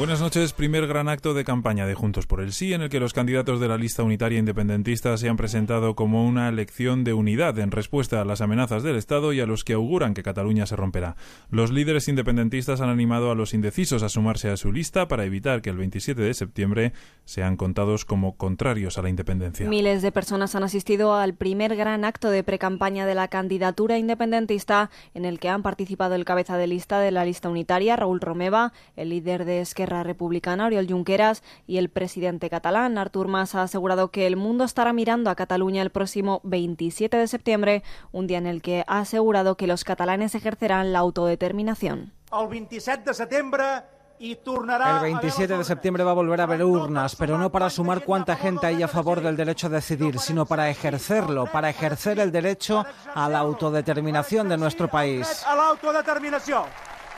Buenas noches. Primer gran acto de campaña de Juntos por el Sí, en el que los candidatos de la lista unitaria independentista se han presentado como una elección de unidad en respuesta a las amenazas del Estado y a los que auguran que Cataluña se romperá. Los líderes independentistas han animado a los indecisos a sumarse a su lista para evitar que el 27 de septiembre sean contados como contrarios a la independencia. Miles de personas han asistido al primer gran acto de precampaña de la candidatura independentista en el que han participado el cabeza de lista de la lista unitaria, Raúl Romeva, el líder de Esquerra Republicana, Oriol Junqueras, y el presidente catalán, Artur Mas, ha asegurado que el mundo estará mirando a Cataluña el próximo 27 de septiembre, un día en el que ha asegurado que los catalanes ejercerán la autodeterminación. El 27 de tornarà... El 27 de septiembre va a volver a haber urnas, pero no para sumar cuánta gente hay a favor del derecho a decidir, sino para ejercerlo, para ejercer el derecho a la autodeterminación de nuestro país. a l'autodeterminació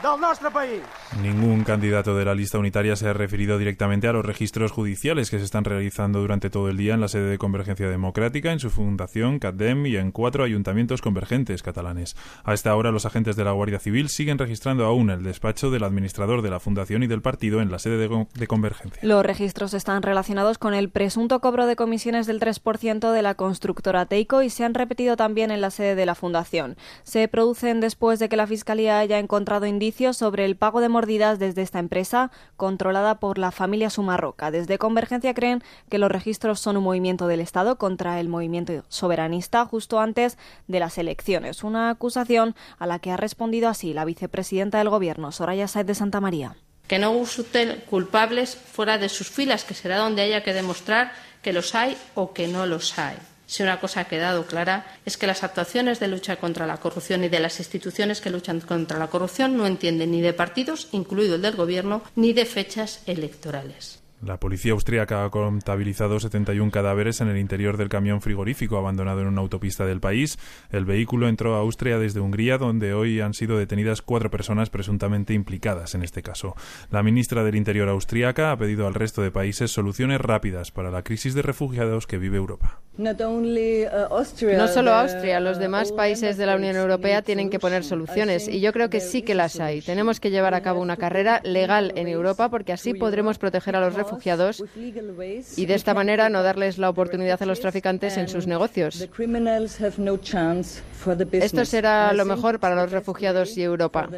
del nostre país. Ningún candidato de la lista unitaria se ha referido directamente a los registros judiciales que se están realizando durante todo el día en la sede de Convergencia Democrática, en su fundación, CADEM, y en cuatro ayuntamientos convergentes catalanes. A esta hora, los agentes de la Guardia Civil siguen registrando aún el despacho del administrador de la fundación y del partido en la sede de, de Convergencia. Los registros están relacionados con el presunto cobro de comisiones del 3% de la constructora Teico y se han repetido también en la sede de la Fundación. Se producen después de que la Fiscalía haya encontrado indicios sobre el pago de mordidas desde esta empresa, controlada por la familia Sumarroca. Desde Convergencia creen que los registros son un movimiento del Estado contra el movimiento soberanista justo antes de las elecciones. Una acusación a la que ha respondido así la vicepresidenta del Gobierno, Soraya Sáez de Santa María. que no busque culpables fuera de sus filas, que será donde haya que demostrar que los hay o que no los hay. Si una cosa ha quedado clara es que las actuaciones de lucha contra la corrupción y de las instituciones que luchan contra la corrupción no entienden ni de partidos, incluido el del Gobierno, ni de fechas electorales. La policía austríaca ha contabilizado 71 cadáveres en el interior del camión frigorífico abandonado en una autopista del país. El vehículo entró a Austria desde Hungría, donde hoy han sido detenidas cuatro personas presuntamente implicadas en este caso. La ministra del Interior austríaca ha pedido al resto de países soluciones rápidas para la crisis de refugiados que vive Europa. No solo Austria, los demás países de la Unión Europea tienen que poner soluciones y yo creo que sí que las hay. Tenemos que llevar a cabo una carrera legal en Europa porque así podremos proteger a los refugiados y de esta manera no darles la oportunidad a los traficantes en sus negocios. Esto será lo mejor para los refugiados y Europa.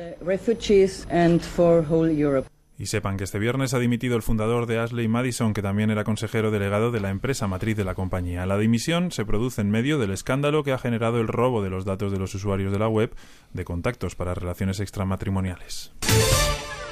Y sepan que este viernes ha dimitido el fundador de Ashley Madison, que también era consejero delegado de la empresa matriz de la compañía. La dimisión se produce en medio del escándalo que ha generado el robo de los datos de los usuarios de la web de contactos para relaciones extramatrimoniales.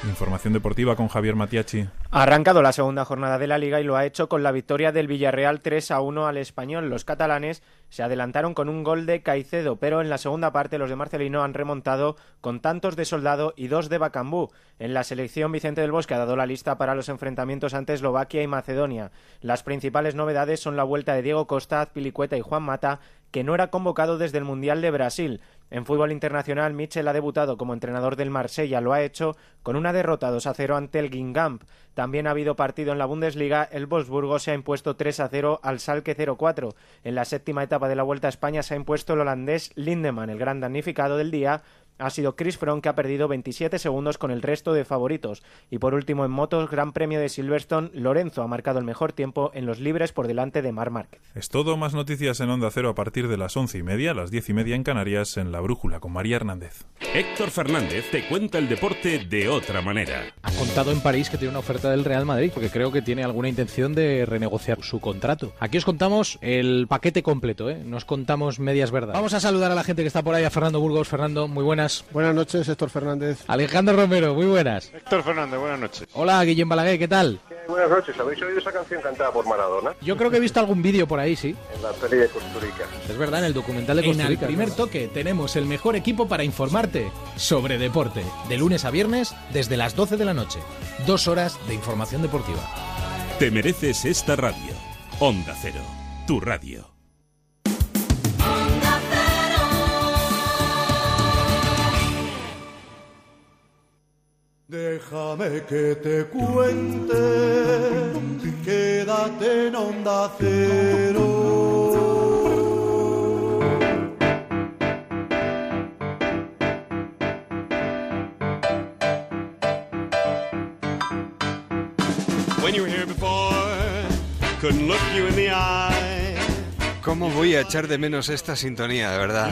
Información deportiva con Javier Matiachi. Ha arrancado la segunda jornada de la liga y lo ha hecho con la victoria del Villarreal 3 a 1 al español. Los catalanes se adelantaron con un gol de Caicedo, pero en la segunda parte los de Marcelino han remontado con tantos de Soldado y dos de Bacambú. En la selección Vicente del Bosque ha dado la lista para los enfrentamientos ante Eslovaquia y Macedonia. Las principales novedades son la vuelta de Diego Costa, Azpilicueta y Juan Mata que no era convocado desde el Mundial de Brasil. En fútbol internacional, Michel ha debutado como entrenador del Marsella, lo ha hecho con una derrota 2 a 0 ante el Guingamp. También ha habido partido en la Bundesliga, el Wolfsburgo se ha impuesto 3 a 0 al Salke 0-4. En la séptima etapa de la Vuelta a España se ha impuesto el holandés Lindemann, el gran damnificado del día, ha sido Chris Froome que ha perdido 27 segundos con el resto de favoritos. Y por último en motos, Gran Premio de Silverstone, Lorenzo ha marcado el mejor tiempo en los libres por delante de Mar Márquez. Es todo, más noticias en Onda Cero a partir de las once y media, las diez y media en Canarias, en La Brújula con María Hernández. Héctor Fernández te cuenta el deporte de otra manera. Ha contado en París que tiene una oferta del Real Madrid porque creo que tiene alguna intención de renegociar su contrato. Aquí os contamos el paquete completo, ¿eh? Nos contamos medias verdades. Vamos a saludar a la gente que está por ahí, a Fernando Burgos. Fernando, muy buenas. Buenas noches, Héctor Fernández. Alejandro Romero, muy buenas. Héctor Fernández, buenas noches. Hola, Guillem Balaguer, ¿qué tal? buenas noches. ¿Habéis oído esa canción cantada por Maradona? Yo creo que he visto algún vídeo por ahí, sí. En la peli de Costa Rica. Es verdad, en el documental de Costa En Rica. el primer toque tenemos el mejor equipo para informarte sobre deporte. De lunes a viernes, desde las 12 de la noche. Dos horas de información deportiva. Te mereces esta radio. Onda Cero, tu radio. Déjame que te cuente, quédate en onda cero. When you were here before, couldn't look you in the eye. ¿Cómo voy a echar de menos esta sintonía, de verdad?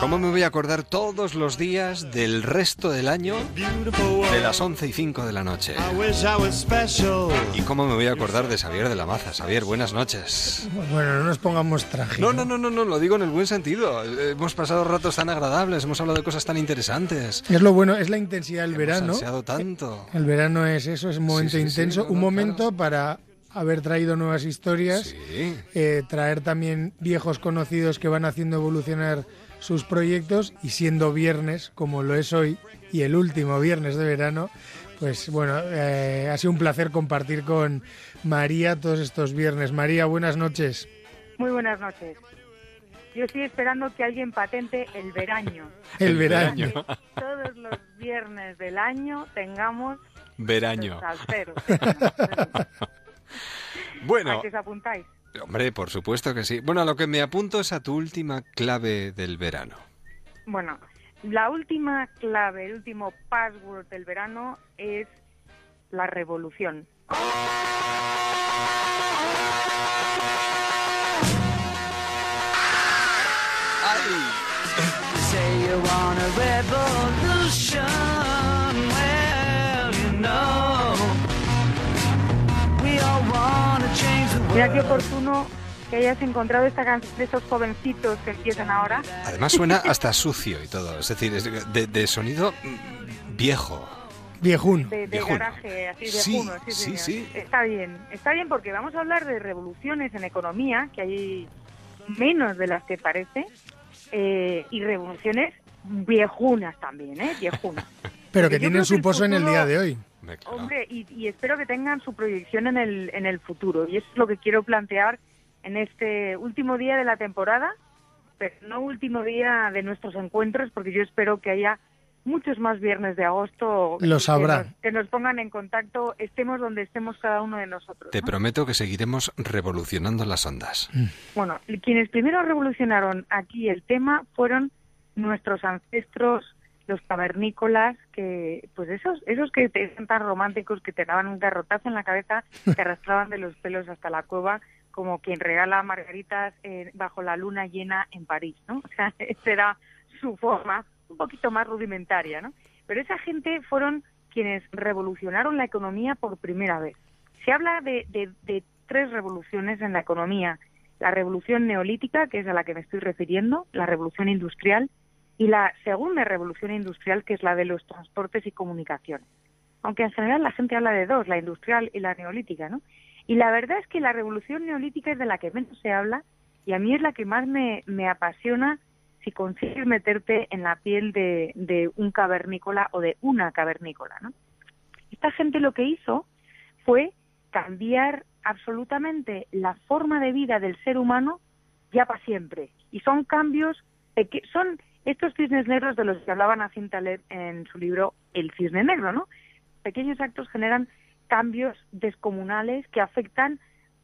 ¿Cómo me voy a acordar todos los días del resto del año de las 11 y 5 de la noche? ¿Y cómo me voy a acordar de Xavier de la Maza? Xavier, buenas noches. Bueno, no nos pongamos trágicos. No, no, no, no, no, lo digo en el buen sentido. Eh, Hemos pasado ratos tan agradables, hemos hablado de cosas tan interesantes. Es lo bueno, es la intensidad del Hemos verano. ansiado tanto. El verano es eso, es un momento sí, sí, intenso, no, un momento para haber traído nuevas historias, eh, traer también viejos conocidos que van haciendo evolucionar sus proyectos y siendo viernes, como lo es hoy, y el último viernes de verano, pues bueno, eh, ha sido un placer compartir con María todos estos viernes. María, buenas noches. Muy buenas noches. Yo estoy esperando que alguien patente el veraño. El veraño. Que todos los viernes del año tengamos Veraño. los. Bueno. ¿A qué os apuntáis? Hombre, por supuesto que sí. Bueno, a lo que me apunto es a tu última clave del verano. Bueno, la última clave, el último password del verano es la revolución. Say you want a revolution, well, you know, Mira qué oportuno que hayas encontrado esta canción de esos jovencitos que empiezan ahora. Además suena hasta sucio y todo. Es decir, es de, de sonido viejo. Viejuno. de, de Viejuno. garaje, así de Sí, sí. Está bien, está bien porque vamos a hablar de revoluciones en economía, que hay menos de las que parece, eh, y revoluciones viejunas también, ¿eh? Viejunas. Pero que tienen su pozo en el día de hoy. Hombre, y, y espero que tengan su proyección en el, en el futuro. Y eso es lo que quiero plantear en este último día de la temporada, pero no último día de nuestros encuentros, porque yo espero que haya muchos más viernes de agosto. Los que habrá. nos- Que nos, pongan en contacto, estemos donde estemos cada uno de nosotros. Te prometo que seguiremos revolucionando las ondas. Bueno, quienes primero revolucionaron aquí el tema fueron nuestros ancestros, los cavernícolas, que pues esos esos que te- eran tan románticos que te daban un garrotazo en la cabeza, te arrastraban de los pelos hasta la cueva como quien regala margaritas eh, bajo la luna llena en París, ¿no? O sea, esa era su forma, un poquito más rudimentaria, ¿no? Pero esa gente fueron quienes revolucionaron la economía por primera vez. Se habla de, de- de tres revoluciones en la economía. La revolución neolítica, que es a la que me estoy refiriendo, la revolución industrial, y la segunda revolución industrial, que es la de los transportes y comunicaciones. Aunque en general la gente habla de dos, la industrial y la neolítica, ¿no? Y la verdad es que la revolución neolítica es de la que menos se habla y a mí es la que más me, me apasiona si consigues meterte en la piel de, de un cavernícola o de una cavernícola, ¿no? Esta gente lo que hizo fue cambiar absolutamente la forma de vida del ser humano ya para siempre. Y son cambios, son estos cisnes negros de los que hablaba Nassim Taleb en su libro El cisne negro, ¿no? Pequeños actos generan cambios descomunales que afectan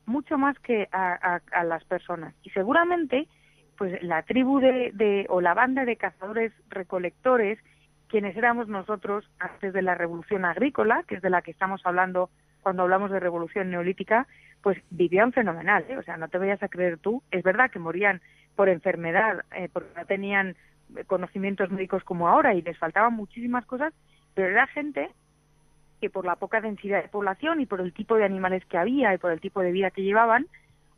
mucho más que a, las personas. Y seguramente, pues la tribu de, de, o la banda de cazadores recolectores, quienes éramos nosotros antes de la revolución agrícola, que es de la que estamos hablando cuando hablamos de revolución neolítica, pues vivían fenomenal. ¿eh? O sea, no te vayas a creer tú. Es verdad que morían por enfermedad, eh, porque no tenían conocimientos médicos como ahora y les faltaban muchísimas cosas, pero era gente que por la poca densidad de población y por el tipo de animales que había y por el tipo de vida que llevaban,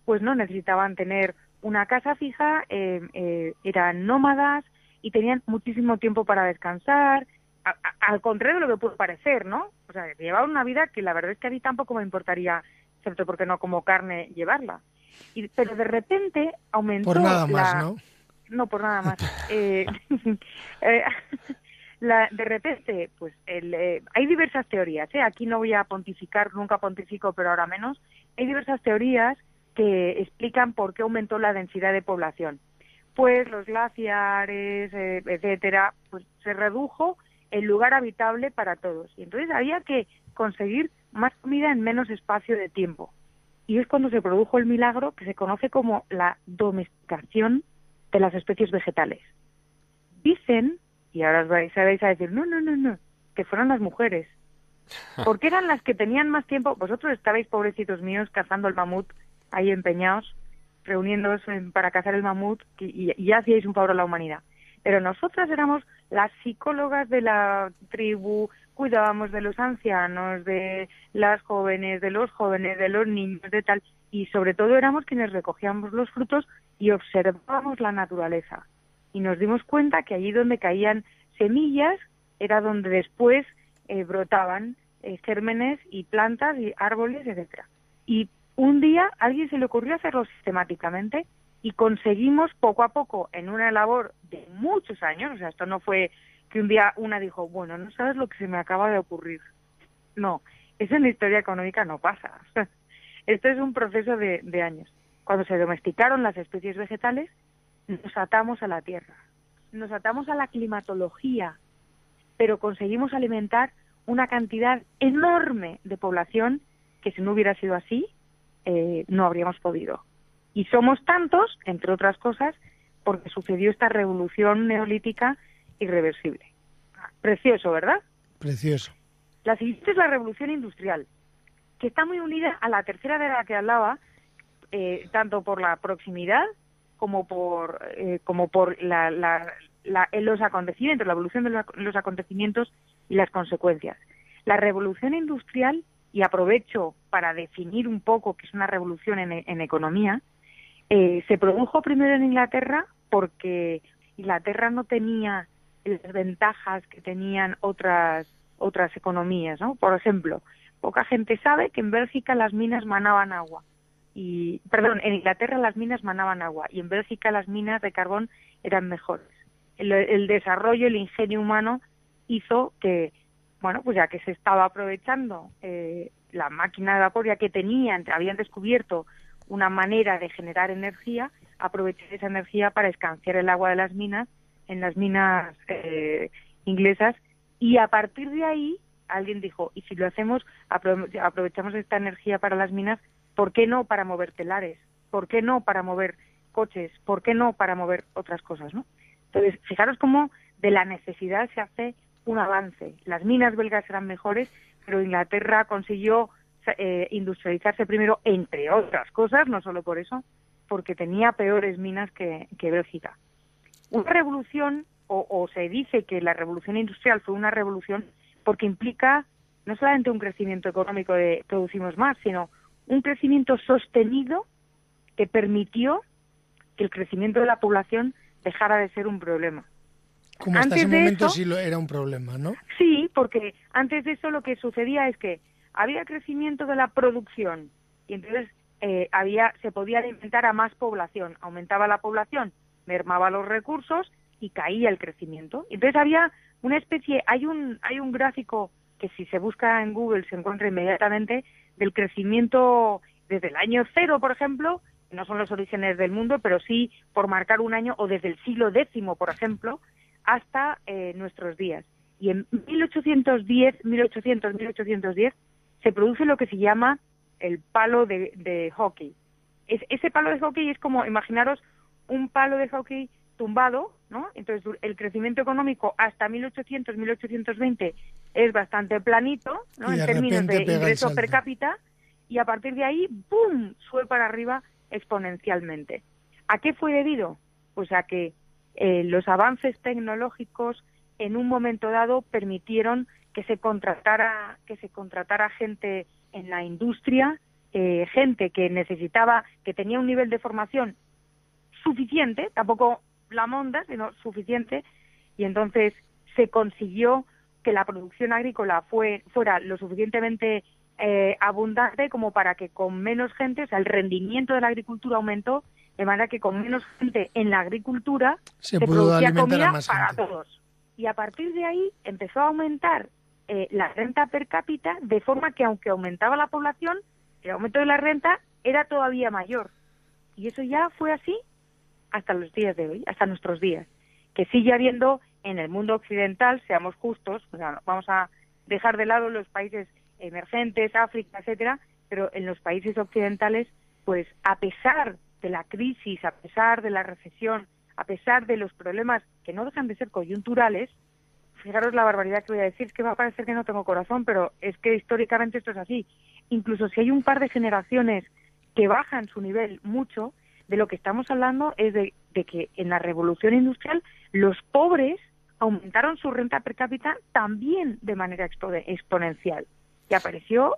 pues no necesitaban tener una casa fija, eh, eh, eran nómadas y tenían muchísimo tiempo para descansar, al contrario de lo que puede parecer, ¿no? O sea, llevaban una vida que la verdad es que a mí tampoco me importaría, excepto porque no como carne, llevarla. Y, pero de repente aumentó Por nada más, ¿no? No, por nada más. eh, eh la, de repente, pues el, eh, hay diversas teorías. ¿eh? Aquí no voy a pontificar, nunca pontifico, pero ahora menos. Hay diversas teorías que explican por qué aumentó la densidad de población. Pues los glaciares, eh, etcétera, pues se redujo el lugar habitable para todos. Y entonces había que conseguir más comida en menos espacio de tiempo. Y es cuando se produjo el milagro que se conoce como la domesticación de las especies vegetales. Dicen y ahora os vais, a decir, no, no, no, no, que fueron las mujeres. Porque eran las que tenían más tiempo. Vosotros estabais, pobrecitos míos, cazando el mamut, ahí empeñados, reuniéndoos para cazar el mamut, y, y, hacíais un favor a la humanidad. Pero nosotras éramos las psicólogas de la tribu, cuidábamos de los ancianos, de las jóvenes, de los jóvenes, de los niños, de tal, y sobre todo éramos quienes recogíamos los frutos y observábamos la naturaleza y nos dimos cuenta que allí donde caían semillas era donde después eh, brotaban eh, gérmenes y plantas y árboles, etcétera. Y un día a alguien se le ocurrió hacerlo sistemáticamente y conseguimos poco a poco en una labor de muchos años, o sea, esto no fue que un día una dijo, bueno, no sabes lo que se me acaba de ocurrir. No, eso en la historia económica no pasa. Esto es un proceso de, de años. Cuando se domesticaron las especies vegetales, nos atamos a la tierra, nos atamos a la climatología, pero conseguimos alimentar una cantidad enorme de población que si no hubiera sido así, eh, no habríamos podido. Y somos tantos, entre otras cosas, porque sucedió esta revolución neolítica irreversible. Precioso, ¿verdad? Precioso. La siguiente es la revolución industrial, que está muy unida a la tercera de la que hablaba, eh, tanto por la proximidad como por, eh, como por la, la, los acontecimientos, la evolución de los acontecimientos y las consecuencias. La revolución industrial, y aprovecho para definir un poco qué es una revolución en, en economía, eh, se produjo primero en Inglaterra porque Inglaterra no tenía las ventajas que tenían otras otras economías, ¿no? Por ejemplo, poca gente sabe que en Bélgica las minas manaban agua y perdón, en Inglaterra las minas manaban agua y en Bélgica las minas de carbón eran mejores. El, desarrollo, el ingenio humano hizo que, bueno, pues ya que se estaba aprovechando eh, la máquina de vapor, ya que tenían, habían descubierto una manera de generar energía, aprovechar esa energía para escanciar el agua de las minas en las minas eh, inglesas y a partir de ahí alguien dijo, y si lo hacemos, aprovechamos esta energía para las minas, ¿Por qué no para mover telares? ¿Por qué no para mover coches? ¿Por qué no para mover otras cosas? ¿no? Entonces, fijaros cómo de la necesidad se hace un avance. Las minas belgas eran mejores, pero Inglaterra consiguió eh, industrializarse primero, entre otras cosas, no solo por eso, porque tenía peores minas que, que Bélgica. Una revolución, o, o, se dice que la revolución industrial fue una revolución porque implica no solamente un crecimiento económico de producimos más, sino un crecimiento sostenido que permitió que el crecimiento de la población dejara de ser un problema. Como hasta ese momento sí lo era un problema, ¿no? Sí, porque antes de eso lo que sucedía es que había crecimiento de la producción y entonces eh, había se podía alimentar a más población, aumentaba la población, mermaba los recursos y caía el crecimiento. Entonces había una especie, hay un hay un gráfico que si se busca en Google se encuentra inmediatamente del crecimiento desde el año cero, por ejemplo, no son los orígenes del mundo, pero sí por marcar un año o desde el siglo X, por ejemplo, hasta eh, nuestros días. Y en 1810, 1800, 1810 se produce lo que se llama el palo de, hockey. Es, ese palo de hockey es como, imaginaros, un palo de hockey tumbado, ¿no? Entonces el crecimiento económico hasta 1800, 1820 es bastante planito, ¿no? En términos de ingreso per cápita y a partir de ahí, ¡boom!, sube para arriba exponencialmente. ¿A qué fue debido? Pues a que eh, los avances tecnológicos en un momento dado permitieron que se contratara que se contratara gente en la industria, eh, gente que necesitaba, que tenía un nivel de formación suficiente, tampoco la monda, sino suficiente, y entonces se consiguió que la producción agrícola fue, fuera lo suficientemente eh, abundante como para que con menos gente, o sea, el rendimiento de la agricultura aumentó, de manera que con menos gente en la agricultura Se se, pudo producía comida más para gente. todos. Y a partir de ahí empezó a aumentar eh, la renta per cápita, de forma que aunque aumentaba la población, el aumento de la renta era todavía mayor. Y eso ya fue así hasta los días de hoy, hasta nuestros días. Que sigue habiendo en el mundo occidental, seamos justos, o vamos a dejar de lado los países emergentes, África, etcétera, pero en los países occidentales, pues a pesar de la crisis, a pesar de la recesión, a pesar de los problemas que no dejan de ser coyunturales, fijaros la barbaridad que voy a decir, es que va a parecer que no tengo corazón, pero es que históricamente esto es así. Incluso si hay un par de generaciones que bajan su nivel mucho, de lo que estamos hablando es de, de que en la revolución industrial los pobres aumentaron su renta per cápita también de manera expo- exponencial. Y apareció,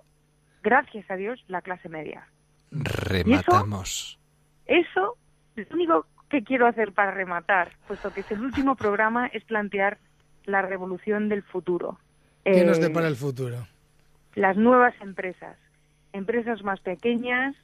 gracias a Dios, la clase media. Rematamos. Eso, lo único que quiero hacer para rematar, puesto que es el último programa, es plantear la revolución del futuro. ¿Qué nos Eh, depara el futuro? las nuevas empresas, empresas más pequeñas,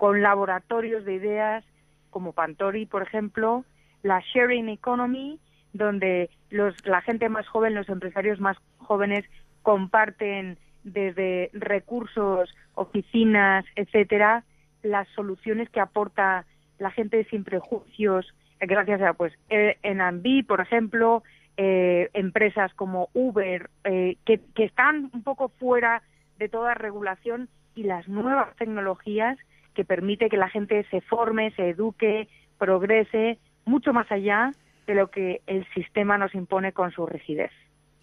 con laboratorios de ideas como Pantori, por ejemplo, la sharing economy, donde los, la gente más joven, los empresarios más jóvenes comparten desde recursos, oficinas, etcétera, las soluciones que aporta la gente sin prejuicios, gracias a pues eh, Airbnb, por ejemplo, eh, empresas como Uber, eh, que están un poco fuera de toda regulación y las nuevas tecnologías que permite que la gente se forme, se eduque, progrese, mucho más allá de lo que el sistema nos impone con su rigidez.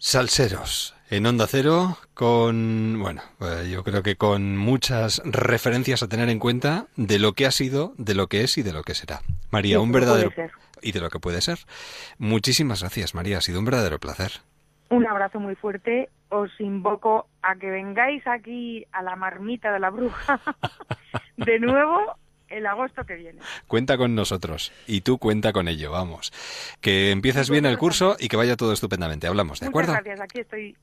Salseros, en Onda Cero, con, bueno, eh, yo creo que con muchas referencias a tener en cuenta de lo que ha sido, de lo que es y de lo que será. María, un verdadero... Y de lo que puede ser. Muchísimas gracias, María, ha sido un verdadero placer. Un abrazo muy fuerte. Os invoco a que vengáis aquí a la marmita de la bruja de nuevo el agosto que viene. Cuenta con nosotros y tú cuenta con ello, vamos. Que empieces bien el curso y que vaya todo estupendamente. Hablamos, ¿de acuerdo? Muchas gracias. Aquí estoy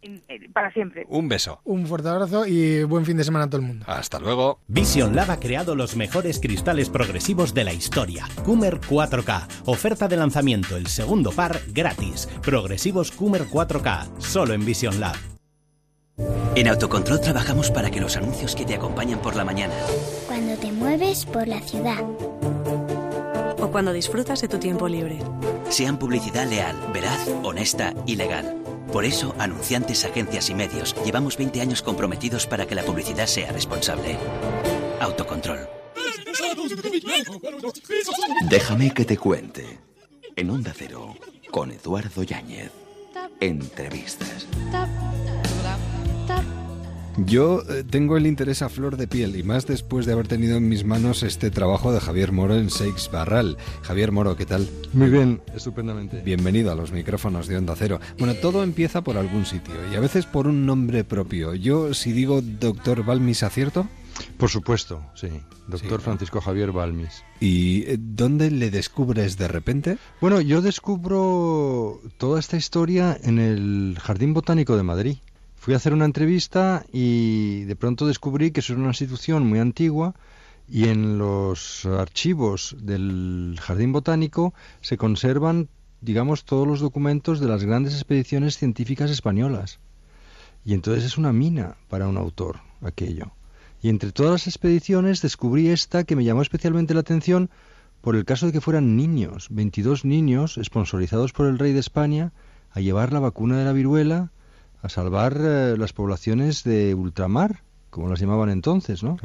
para siempre. Un beso. Un fuerte abrazo y buen fin de semana a todo el mundo. Hasta luego. Vision Lab ha creado los mejores cristales progresivos de la historia. Coomer 4K. Oferta de lanzamiento, el segundo par gratis. Progresivos Coomer 4K. Solo en Vision Lab. En Autocontrol trabajamos para que los anuncios que te acompañan por la mañana Cuando te mueves por la ciudad. O cuando disfrutas de tu tiempo libre. sean publicidad leal, veraz, honesta y legal. Por eso, anunciantes, agencias y medios, llevamos 20 años comprometidos para que la publicidad sea responsable. Autocontrol. Déjame que te cuente. En Onda Cero, con Eduardo Yáñez. Entrevistas. Yo eh, tengo el interés a flor de piel y más después de haber tenido en mis manos este trabajo de Javier Moro en Seix Barral. Javier Moro, ¿qué tal? Muy bien, estupendamente. Bienvenido a los micrófonos de Onda Cero. Bueno, todo empieza por algún sitio y a veces por un nombre propio. Yo, si digo doctor Balmis, ¿acierto? Por supuesto, sí. Doctor Francisco Javier Balmis. ¿Y eh, dónde le descubres de repente? Bueno, yo descubro toda esta historia en el Jardín Botánico de Madrid. Fui a hacer una entrevista y de pronto descubrí que es una institución muy antigua y en los archivos del Jardín Botánico se conservan, digamos, todos los documentos de las grandes expediciones científicas españolas. Y entonces es una mina para un autor aquello. Y entre todas las expediciones descubrí esta que me llamó especialmente la atención por el caso de que fueran niños, 22 niños sponsorizados por el rey de España a llevar la vacuna de la viruela a salvar eh, las poblaciones de ultramar, como las llamaban entonces, ¿no?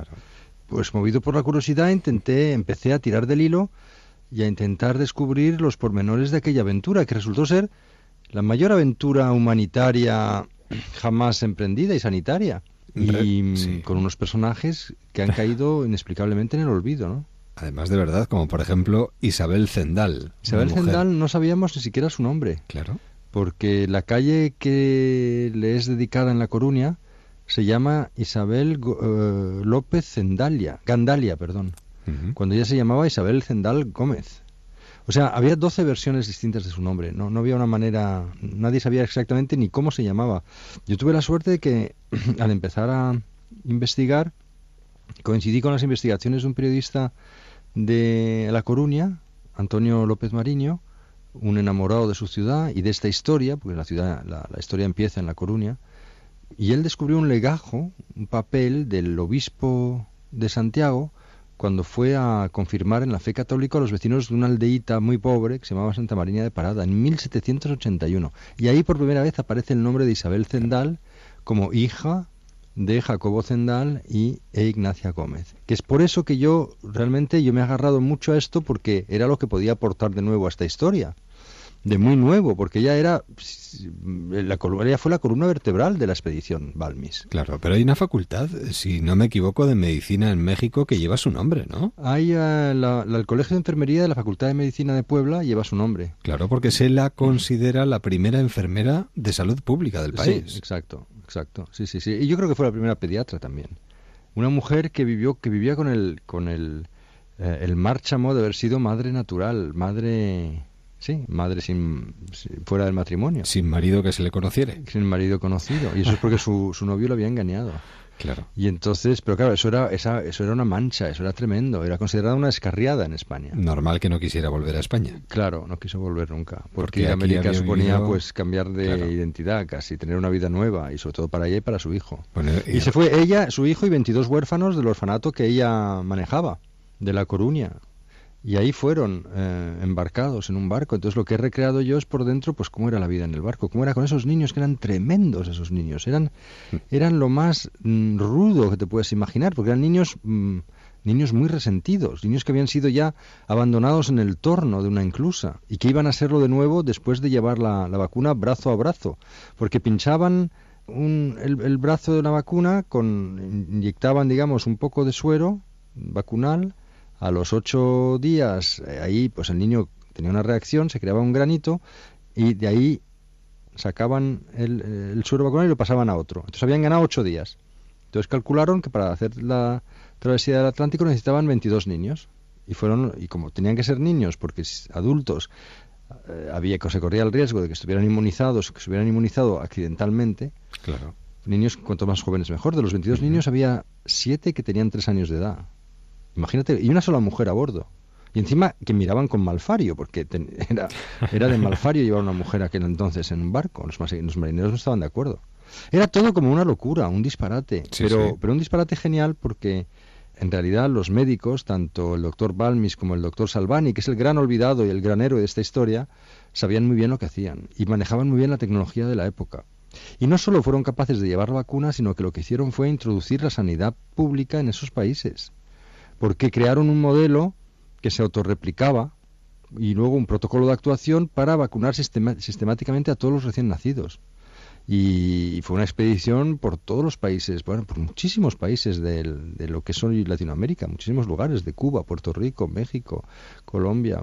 Pues movido por la curiosidad intenté, empecé a tirar del hilo y a intentar descubrir los pormenores de aquella aventura, que resultó ser la mayor aventura humanitaria jamás emprendida y sanitaria. Y mm, con unos personajes que han caído inexplicablemente en el olvido, ¿no? Además de verdad, como por ejemplo Isabel Zendal. Isabel Zendal no sabíamos ni siquiera su nombre. Claro. Porque la calle que le es dedicada en La Coruña se llama Isabel eh, López Zendalia, Gandalia, perdón. Cuando ella se llamaba Isabel Zendal Gómez. O sea, había 12 versiones distintas de su nombre. No, no había una manera. Nadie sabía exactamente ni cómo se llamaba. Yo tuve la suerte de que al empezar a investigar, coincidí con las investigaciones de un periodista de La Coruña, Antonio López Mariño, un enamorado de su ciudad y de esta historia, porque la ciudad, la, historia empieza en La Coruña, y él descubrió un legajo, un papel del obispo de Santiago, cuando fue a confirmar en la fe católica a los vecinos de una aldeíta muy pobre que se llamaba Santa Marina de Parada, en 1781. Y ahí por primera vez aparece el nombre de Isabel Zendal como hija de Jacobo Zendal y e Ignacia Gómez. Que es por eso que yo realmente yo me he agarrado mucho a esto porque era lo que podía aportar de nuevo a esta historia de muy nuevo, porque ella era la ella fue la columna vertebral de la expedición Balmis. Claro, pero hay una facultad, si no me equivoco, de medicina en México que lleva su nombre, ¿no? Hay eh, el Colegio de Enfermería de la Facultad de Medicina de Puebla lleva su nombre. Claro, porque se la considera la primera enfermera de salud pública del país. Sí, exacto, exacto. Sí, sí, sí. Y yo creo que fue la primera pediatra también. Una mujer que vivió que vivía con el con el eh, el márchamo de haber sido madre natural, madre Sí, madre sin, fuera del matrimonio. Sin marido que se le conociere. Sin marido conocido. Y eso es porque su, su novio lo había engañado. Claro. Y entonces, pero claro, eso era, esa, eso era una mancha, eso era tremendo, era considerada una escarriada en España. Normal que no quisiera volver a España. Claro, no quiso volver nunca, porque, América suponía pues cambiar de identidad casi, tener una vida nueva y sobre todo para ella y para su hijo. y, se fue ella, su hijo y 22 huérfanos del orfanato que ella manejaba, de La Coruña, y ahí fueron eh, embarcados en un barco. Entonces lo que he recreado yo es por dentro, pues cómo era la vida en el barco, cómo era con esos niños que eran tremendos esos niños, eran, mm. eran lo más mm, rudo que te puedes imaginar, porque eran niños, mm, niños muy resentidos, niños que habían sido ya abandonados en el torno de una inclusa y que iban a serlo de nuevo después de llevar la, la vacuna brazo a brazo, porque pinchaban un, el, el brazo de la vacuna, con, inyectaban, digamos, un poco de suero vacunal a los ocho días, eh, ahí pues el niño tenía una reacción, se creaba un granito y de ahí sacaban el, el suero vacunal y lo pasaban a otro. Entonces habían ganado ocho días. Entonces calcularon que para hacer la travesía del Atlántico necesitaban 22 niños. Y fueron y como tenían que ser niños, porque adultos eh, había que se corría el riesgo de que estuvieran inmunizados, que se hubieran inmunizado accidentalmente. Claro. Niños cuanto más jóvenes mejor. De los 22 niños había siete que tenían tres años de edad. Imagínate, y una sola mujer a bordo. Y encima que miraban con malfario, porque era, era de malfario llevar una mujer aquel entonces en un barco. Los, los, marineros no estaban de acuerdo. Era todo como una locura, un disparate. pero, pero un disparate genial porque en realidad los médicos, tanto el doctor Balmis como el doctor Salvani, que es el gran olvidado y el gran héroe de esta historia, sabían muy bien lo que hacían y manejaban muy bien la tecnología de la época. Y no solo fueron capaces de llevar la vacuna, sino que lo que hicieron fue introducir la sanidad pública en esos países porque crearon un modelo que se autorreplicaba y luego un protocolo de actuación para vacunar sistemáticamente a todos los recién nacidos. Y fue una expedición por todos los países, bueno, por muchísimos países de, lo que son Latinoamérica, muchísimos lugares, de Cuba, Puerto Rico, México, Colombia,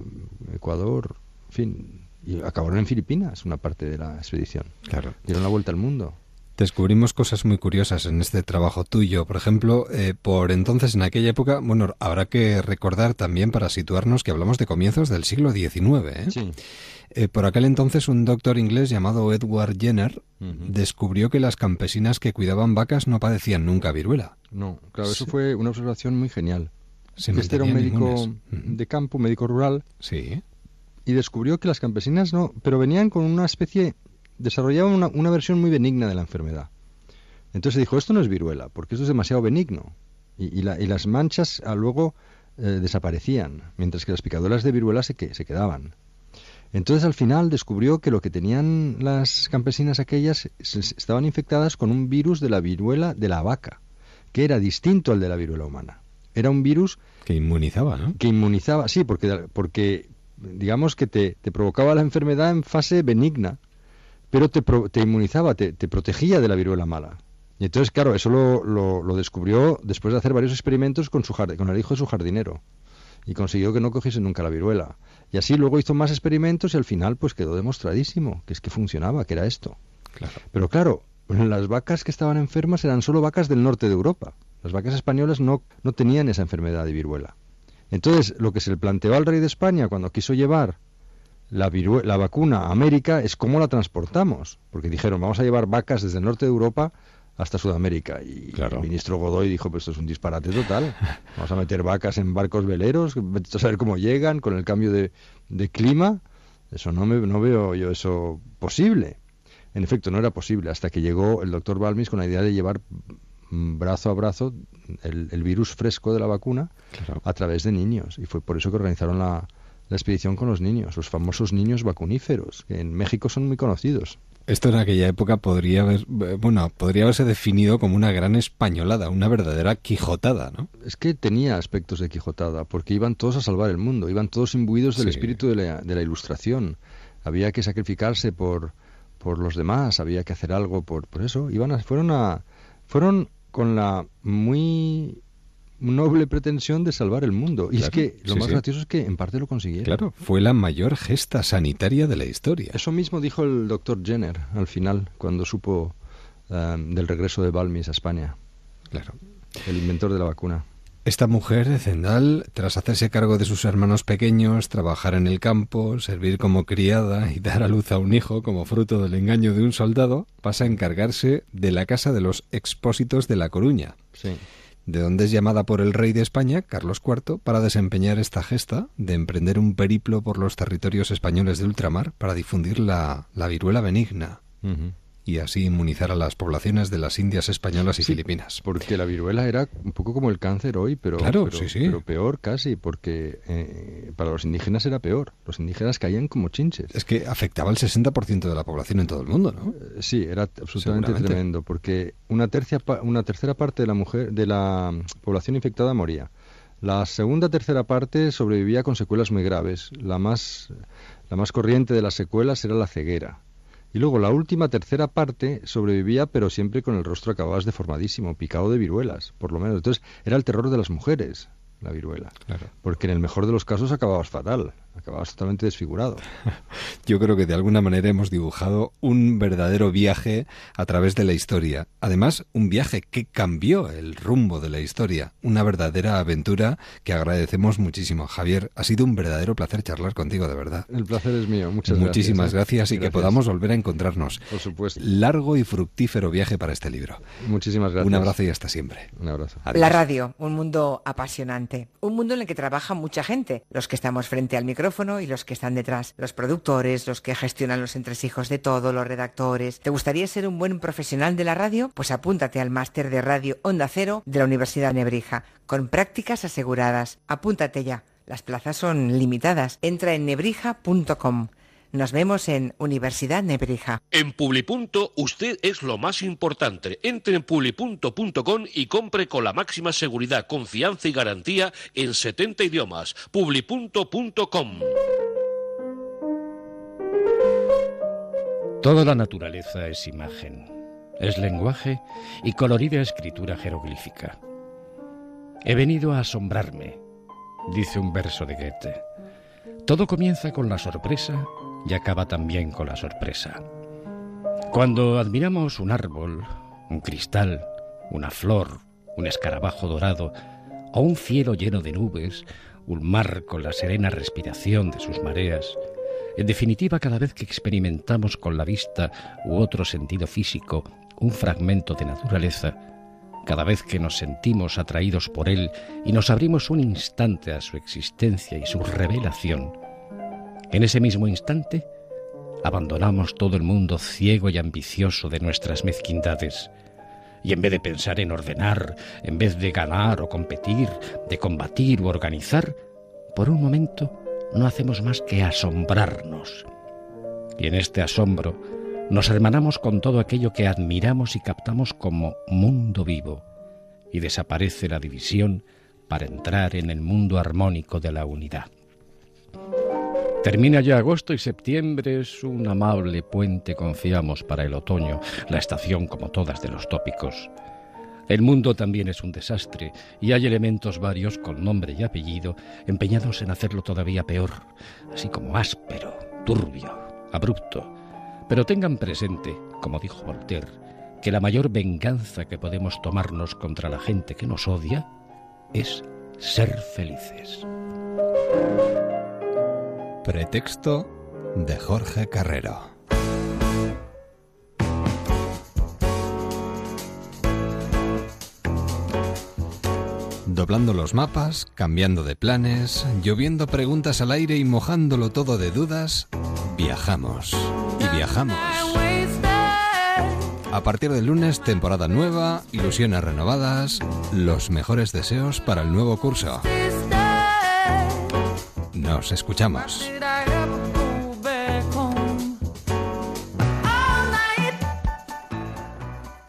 Ecuador, en fin, y acabaron en Filipinas una parte de la expedición. Claro. Dieron la vuelta al mundo. Descubrimos cosas muy curiosas en este trabajo tuyo. Por ejemplo, eh, por entonces, en aquella época, bueno, habrá que recordar también para situarnos que hablamos de comienzos del siglo XIX. ¿eh? Sí. Eh, por aquel entonces, un doctor inglés llamado Edward Jenner descubrió que las campesinas que cuidaban vacas no padecían nunca viruela. No, claro, eso fue una observación muy genial. este era un médico de campo, un médico rural. Sí. Y descubrió que las campesinas no, pero venían con una especie desarrollaban una, una, versión muy benigna de la enfermedad. Entonces dijo, esto no es viruela, porque esto es demasiado benigno. Y, las manchas ah, luego eh, desaparecían, mientras que las picaduras de viruela se, que, se quedaban. Entonces al final descubrió que lo que tenían las campesinas aquellas estaban infectadas con un virus de la viruela de la vaca, que era distinto al de la viruela humana. Era un virus que inmunizaba, ¿no? Que inmunizaba, sí, porque, porque digamos que te, te provocaba la enfermedad en fase benigna, pero te, te inmunizaba, te, te, protegía de la viruela mala. Y entonces, claro, eso lo, lo, descubrió después de hacer varios experimentos con, su con el hijo de su jardinero. Y consiguió que no cogiese nunca la viruela. Y así luego hizo más experimentos y al final pues quedó demostradísimo que es que funcionaba, que era esto. Claro. Pero claro, las vacas que estaban enfermas eran solo vacas del norte de Europa. Las vacas españolas no, no tenían esa enfermedad de viruela. Entonces, lo que se le planteó al rey de España cuando quiso llevar la, la vacuna a América es cómo la transportamos. Porque dijeron, vamos a llevar vacas desde el norte de Europa hasta Sudamérica. Y el ministro Godoy dijo, pues esto es un disparate total. Vamos a meter vacas en barcos veleros, a saber cómo llegan con el cambio de, de clima. Eso no, me, no veo yo eso posible. En efecto, no era posible hasta que llegó el doctor Balmis con la idea de llevar brazo a brazo el, virus fresco de la vacuna a través de niños. Y fue por eso que organizaron la, la expedición con los niños, los famosos niños vacuníferos, que en México son muy conocidos. Esto en aquella época podría haber, bueno, podría haberse definido como una gran españolada, una verdadera quijotada, ¿no? Es que tenía aspectos de quijotada, porque iban todos a salvar el mundo, iban todos imbuidos del espíritu de la, de la, ilustración. Había que sacrificarse por, por los demás, había que hacer algo por, por eso. Iban fueron a, fueron con la muy noble pretensión de salvar el mundo. Y es que lo más gracioso es que en parte lo consiguieron. Claro, fue la mayor gesta sanitaria de la historia. Eso mismo dijo el doctor Jenner al final, cuando supo eh, del regreso de Balmis a España. Claro. El inventor de la vacuna. Esta mujer de Zendal, tras hacerse cargo de sus hermanos pequeños, trabajar en el campo, servir como criada y dar a luz a un hijo como fruto del engaño de un soldado, pasa a encargarse de la casa de los expósitos de La Coruña. De donde es llamada por el rey de España, Carlos IV, para desempeñar esta gesta de emprender un periplo por los territorios españoles de ultramar para difundir la, viruela benigna y así inmunizar a las poblaciones de las Indias españolas y Filipinas. Porque la viruela era un poco como el cáncer hoy, pero, claro, pero, peor casi, porque eh, para los indígenas era peor. Los indígenas caían como chinches. Es que afectaba al 60% de la población en todo el mundo, ¿no? Eh, sí, era absolutamente tremendo, porque una, tercia, una tercera parte de la, mujer, de la población infectada moría. La segunda tercera parte sobrevivía con secuelas muy graves. La más, la más corriente de las secuelas era la ceguera y luego la última tercera parte sobrevivía, pero siempre con el rostro acabado deformadísimo, picado de viruelas, por lo menos. Entonces era el terror de las mujeres, la viruela. Porque en el mejor de los casos acababas fatal acababas totalmente desfigurado. Yo creo que de alguna manera hemos dibujado un verdadero viaje a través de la historia. Además, un viaje que cambió el rumbo de la historia. Una verdadera aventura que agradecemos muchísimo. Javier, ha sido un verdadero placer charlar contigo, de verdad. El placer es mío. Muchas Muchísimas gracias. ¿eh? y que podamos volver a encontrarnos. Por supuesto. Largo y fructífero viaje para este libro. Muchísimas gracias. Un abrazo y hasta siempre. Un abrazo. La radio, un mundo apasionante. Un mundo en el que trabaja mucha gente. Los que estamos frente al y los que están detrás, los productores, los que gestionan los entresijos de todo, los redactores. ¿Te gustaría ser un buen profesional de la radio? Pues apúntate al máster de radio Onda Cero de la Universidad Nebrija, con prácticas aseguradas. Apúntate ya. Las plazas son limitadas. Entra en nebrija.com. Nos vemos en Universidad Nebrija. En Publipunto usted es lo más importante. Entre en publipunto.com y compre con la máxima seguridad, confianza y garantía en 70 idiomas. Publipunto.com. Toda la naturaleza es imagen, es lenguaje y colorida escritura jeroglífica. He venido a asombrarme, dice un verso de Goethe. Todo comienza con la sorpresa y acaba también con la sorpresa. Cuando admiramos un árbol, un cristal, una flor, un escarabajo dorado, o un cielo lleno de nubes, un mar con la serena respiración de sus mareas, en definitiva, cada vez que experimentamos con la vista u otro sentido físico un fragmento de naturaleza, cada vez que nos sentimos atraídos por él y nos abrimos un instante a su existencia y su revelación, en ese mismo instante, abandonamos todo el mundo ciego y ambicioso de nuestras mezquindades. Y en vez de pensar en ordenar, en vez de ganar o competir, de combatir o organizar, por un momento no hacemos más que asombrarnos. Y en este asombro nos hermanamos con todo aquello que admiramos y captamos como mundo vivo, y desaparece la división para entrar en el mundo armónico de la unidad. Termina ya agosto y septiembre es un amable puente, confiamos, para el otoño, la estación como todas de los tópicos. El mundo también es un desastre y hay elementos varios con nombre y apellido empeñados en hacerlo todavía peor, así como áspero, turbio, abrupto. Pero tengan presente, como dijo Voltaire, que la mayor venganza que podemos tomarnos contra la gente que nos odia es ser felices. Pretexto de Jorge Carrero. Doblando los mapas, cambiando de planes, lloviendo preguntas al aire y mojándolo todo de dudas, viajamos. Y viajamos. A partir del lunes, temporada nueva, ilusiones renovadas, los mejores deseos para el nuevo curso. Nos escuchamos.